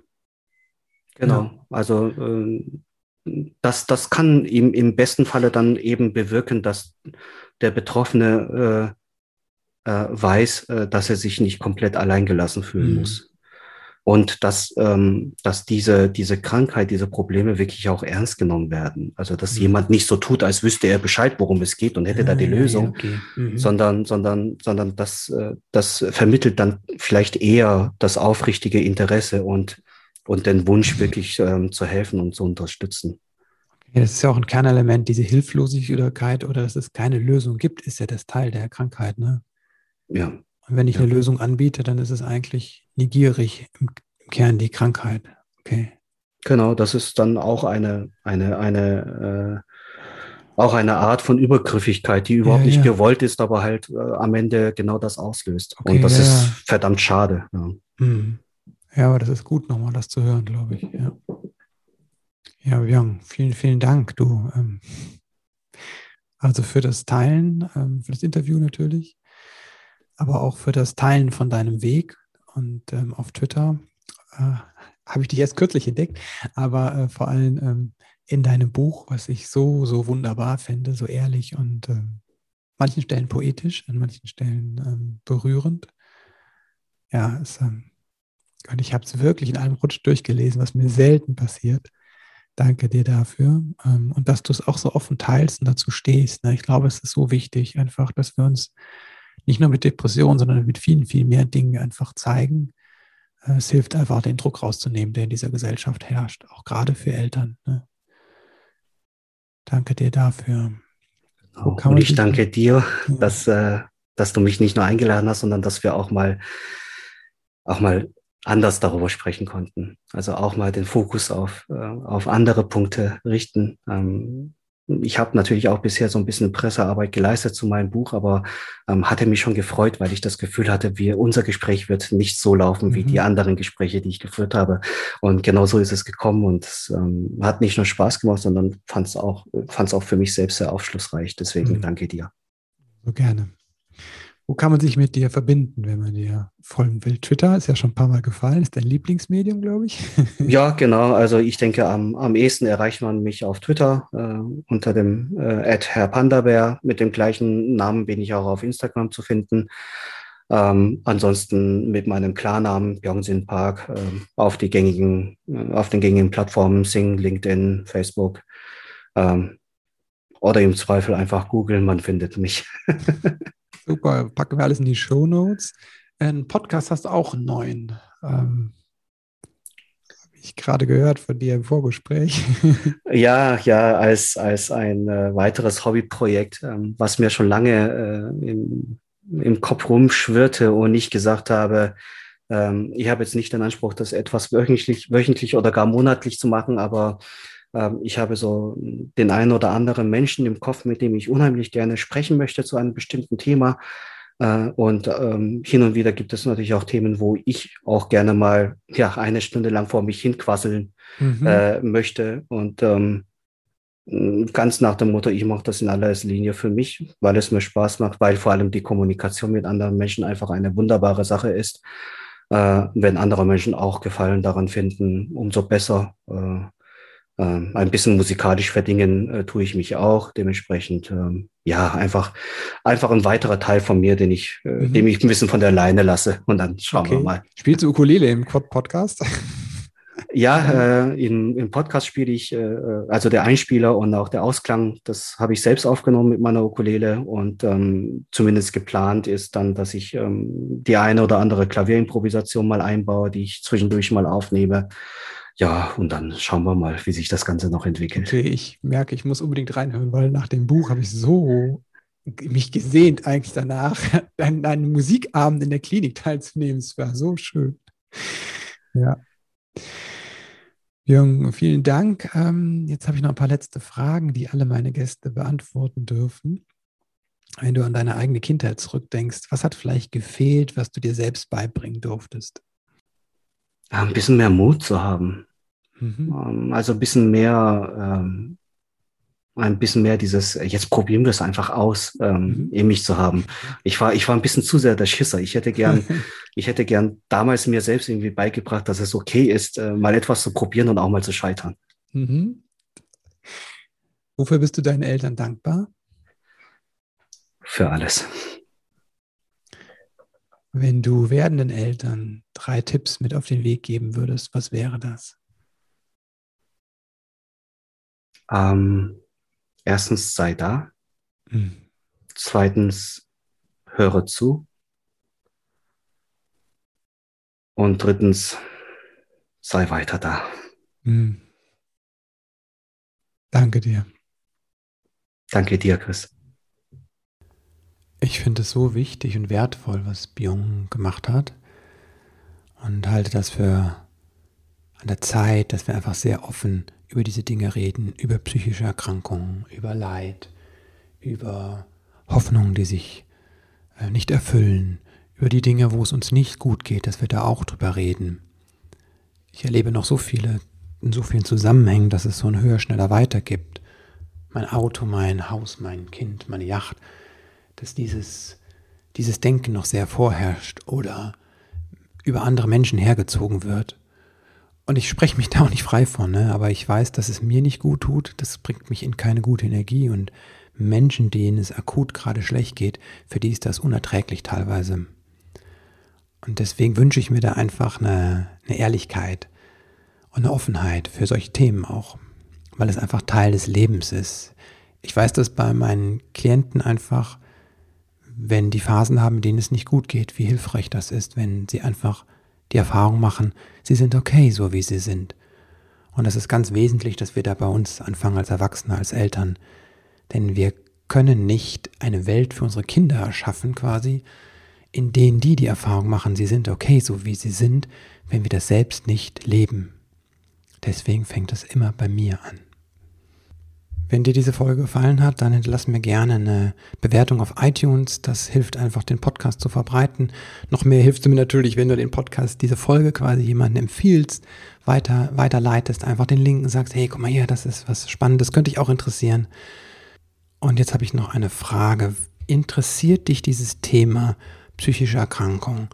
Genau, ja. also äh, das, das kann im, im besten Falle dann eben bewirken, dass der Betroffene äh, äh, weiß, äh, dass er sich nicht komplett alleingelassen fühlen mhm. muss. Und dass, ähm, dass diese, diese Krankheit, diese Probleme wirklich auch ernst genommen werden. Also dass mhm. jemand nicht so tut, als wüsste er Bescheid, worum es geht und hätte ah, da die ja, Lösung, okay. mhm. sondern, sondern, sondern das, äh, das vermittelt dann vielleicht eher das aufrichtige Interesse und, und den Wunsch, wirklich ähm, zu helfen und zu unterstützen. Ja, das ist ja auch ein Kernelement, diese Hilflosigkeit oder dass es keine Lösung gibt, ist ja das Teil der Krankheit. Ne? Ja. Und wenn ich ja. eine Lösung anbiete, dann ist es eigentlich negierig im, im Kern die Krankheit. Okay. Genau, das ist dann auch eine, eine, eine, äh, auch eine Art von Übergriffigkeit, die überhaupt ja, nicht ja. gewollt ist, aber halt äh, am Ende genau das auslöst. Okay, Und das ist verdammt schade. Ja. Hm. ja, aber das ist gut, nochmal das zu hören, glaube ich. Ja. Ja, Björn, vielen, vielen Dank, du. Ähm, also für das Teilen, ähm, für das Interview natürlich, aber auch für das Teilen von deinem Weg. Und ähm, auf Twitter äh, habe ich dich erst kürzlich entdeckt, aber äh, vor allem ähm, in deinem Buch, was ich so, so wunderbar finde, so ehrlich und äh, manchen Stellen poetisch, an manchen Stellen ähm, berührend. Ja, es, ähm, und ich habe es wirklich in einem Rutsch durchgelesen, was mir selten passiert. Danke dir dafür ähm, und dass du es auch so offen teilst und dazu stehst. Ne? Ich glaube, es ist so wichtig, einfach, dass wir uns nicht nur mit Depressionen, sondern mit vielen, viel mehr Dingen einfach zeigen. Äh, es hilft einfach, den Druck rauszunehmen, der in dieser Gesellschaft herrscht, auch gerade für Eltern. Ne? Danke dir dafür. Genau. Und ich danke dir, ja. dass, äh, dass du mich nicht nur eingeladen hast, sondern dass wir auch mal, auch mal anders darüber sprechen konnten. Also auch mal den Fokus auf, äh, auf andere Punkte richten. Ähm, ich habe natürlich auch bisher so ein bisschen Pressearbeit geleistet zu meinem Buch, aber ähm, hatte mich schon gefreut, weil ich das Gefühl hatte, wir, unser Gespräch wird nicht so laufen wie mhm. die anderen Gespräche, die ich geführt habe. Und genau so ist es gekommen und es ähm, hat nicht nur Spaß gemacht, sondern fand es auch, fand's auch für mich selbst sehr aufschlussreich. Deswegen mhm. danke dir. So gerne. Wo kann man sich mit dir verbinden, wenn man dir folgen will? Twitter ist ja schon ein paar Mal gefallen, ist dein Lieblingsmedium, glaube ich. ja, genau. Also ich denke, am, am ehesten erreicht man mich auf Twitter äh, unter dem äh, Herr. Mit dem gleichen Namen bin ich auch auf Instagram zu finden. Ähm, ansonsten mit meinem Klarnamen Björnsinn Park äh, auf die gängigen, äh, auf den gängigen Plattformen Sing, LinkedIn, Facebook. Ähm, oder im Zweifel einfach googeln, man findet mich. Super, packen wir alles in die Show Notes. Ein Podcast hast du auch neuen. Ähm, Habe ich gerade gehört von dir im Vorgespräch. ja, ja, als, als ein äh, weiteres Hobbyprojekt, ähm, was mir schon lange äh, im, im Kopf rumschwirrte und ich gesagt habe, ähm, ich habe jetzt nicht den Anspruch, das etwas wöchentlich, wöchentlich oder gar monatlich zu machen, aber ich habe so den einen oder anderen Menschen im Kopf, mit dem ich unheimlich gerne sprechen möchte zu einem bestimmten Thema. Äh, und ähm, hin und wieder gibt es natürlich auch Themen, wo ich auch gerne mal ja, eine Stunde lang vor mich hinquasseln mhm. äh, möchte. Und ähm, ganz nach dem Motto, ich mache das in allererster Linie für mich, weil es mir Spaß macht, weil vor allem die Kommunikation mit anderen Menschen einfach eine wunderbare Sache ist. Äh, wenn andere Menschen auch Gefallen daran finden, umso besser. Äh, ähm, ein bisschen musikalisch verdingen äh, tue ich mich auch. Dementsprechend, ähm, ja, einfach, einfach ein weiterer Teil von mir, den ich, äh, mhm. dem ich ein bisschen von der Leine lasse. Und dann schauen okay. wir mal. Spielst du Ukulele im Podcast? Ja, äh, im, im Podcast spiele ich, äh, also der Einspieler und auch der Ausklang, das habe ich selbst aufgenommen mit meiner Ukulele und ähm, zumindest geplant ist dann, dass ich ähm, die eine oder andere Klavierimprovisation mal einbaue, die ich zwischendurch mal aufnehme. Ja, und dann schauen wir mal, wie sich das Ganze noch entwickelt. Okay, ich merke, ich muss unbedingt reinhören, weil nach dem Buch habe ich so mich gesehnt, eigentlich danach, einen, einen Musikabend in der Klinik teilzunehmen. Es war so schön. Ja. Jürgen, vielen Dank. Ähm, jetzt habe ich noch ein paar letzte Fragen, die alle meine Gäste beantworten dürfen. Wenn du an deine eigene Kindheit zurückdenkst, was hat vielleicht gefehlt, was du dir selbst beibringen durftest? Ein bisschen mehr Mut zu haben. Mhm. Ähm, also ein bisschen mehr, ähm, ein bisschen mehr dieses, äh, jetzt probieren wir es einfach aus, ähm, mhm. in mich zu haben. Ich war, ich war ein bisschen zu sehr der Schisser. Ich hätte gern, ich hätte gern damals mir selbst irgendwie beigebracht, dass es okay ist, äh, mal etwas zu probieren und auch mal zu scheitern. Mhm. Wofür bist du deinen Eltern dankbar? Für alles. Wenn du werdenden Eltern drei Tipps mit auf den Weg geben würdest, was wäre das? Ähm, erstens, sei da. Mhm. Zweitens, höre zu. Und drittens, sei weiter da. Mhm. Danke dir. Danke dir, Chris. Ich finde es so wichtig und wertvoll, was Byung gemacht hat und halte das für an der Zeit, dass wir einfach sehr offen über diese Dinge reden, über psychische Erkrankungen, über Leid, über Hoffnungen, die sich äh, nicht erfüllen, über die Dinge, wo es uns nicht gut geht, dass wir da auch drüber reden. Ich erlebe noch so viele, in so vielen Zusammenhängen, dass es so ein höher, schneller weiter gibt. Mein Auto, mein Haus, mein Kind, meine Yacht dass dieses, dieses Denken noch sehr vorherrscht oder über andere Menschen hergezogen wird. Und ich spreche mich da auch nicht frei von, ne? aber ich weiß, dass es mir nicht gut tut. Das bringt mich in keine gute Energie. Und Menschen, denen es akut gerade schlecht geht, für die ist das unerträglich teilweise. Und deswegen wünsche ich mir da einfach eine, eine Ehrlichkeit und eine Offenheit für solche Themen auch, weil es einfach Teil des Lebens ist. Ich weiß das bei meinen Klienten einfach, wenn die Phasen haben, in denen es nicht gut geht, wie hilfreich das ist, wenn sie einfach die Erfahrung machen, sie sind okay, so wie sie sind. Und das ist ganz wesentlich, dass wir da bei uns anfangen als Erwachsene, als Eltern. Denn wir können nicht eine Welt für unsere Kinder erschaffen, quasi, in denen die die Erfahrung machen, sie sind okay, so wie sie sind, wenn wir das selbst nicht leben. Deswegen fängt es immer bei mir an. Wenn dir diese Folge gefallen hat, dann hinterlass mir gerne eine Bewertung auf iTunes. Das hilft einfach, den Podcast zu verbreiten. Noch mehr hilfst du mir natürlich, wenn du den Podcast, diese Folge quasi jemandem empfiehlst, weiter, weiterleitest, einfach den Link und sagst, hey, guck mal hier, das ist was Spannendes, könnte dich auch interessieren. Und jetzt habe ich noch eine Frage. Interessiert dich dieses Thema psychische Erkrankung?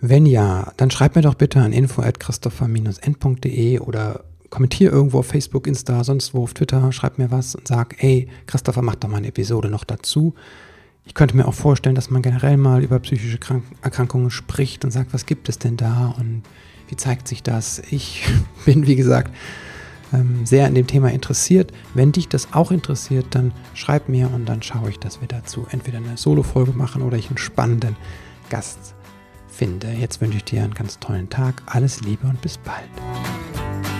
Wenn ja, dann schreib mir doch bitte an info@christopher-n.de oder kommentier irgendwo auf Facebook, Insta, sonst wo auf Twitter, schreib mir was und sag, ey, Christopher, mach doch mal eine Episode noch dazu. Ich könnte mir auch vorstellen, dass man generell mal über psychische Krank Erkrankungen spricht und sagt, was gibt es denn da und wie zeigt sich das? Ich bin, wie gesagt, ähm, sehr an dem Thema interessiert. Wenn dich das auch interessiert, dann schreib mir und dann schaue ich, dass wir dazu entweder eine Solo-Folge machen oder ich einen spannenden Gast finde. Jetzt wünsche ich dir einen ganz tollen Tag. Alles Liebe und bis bald.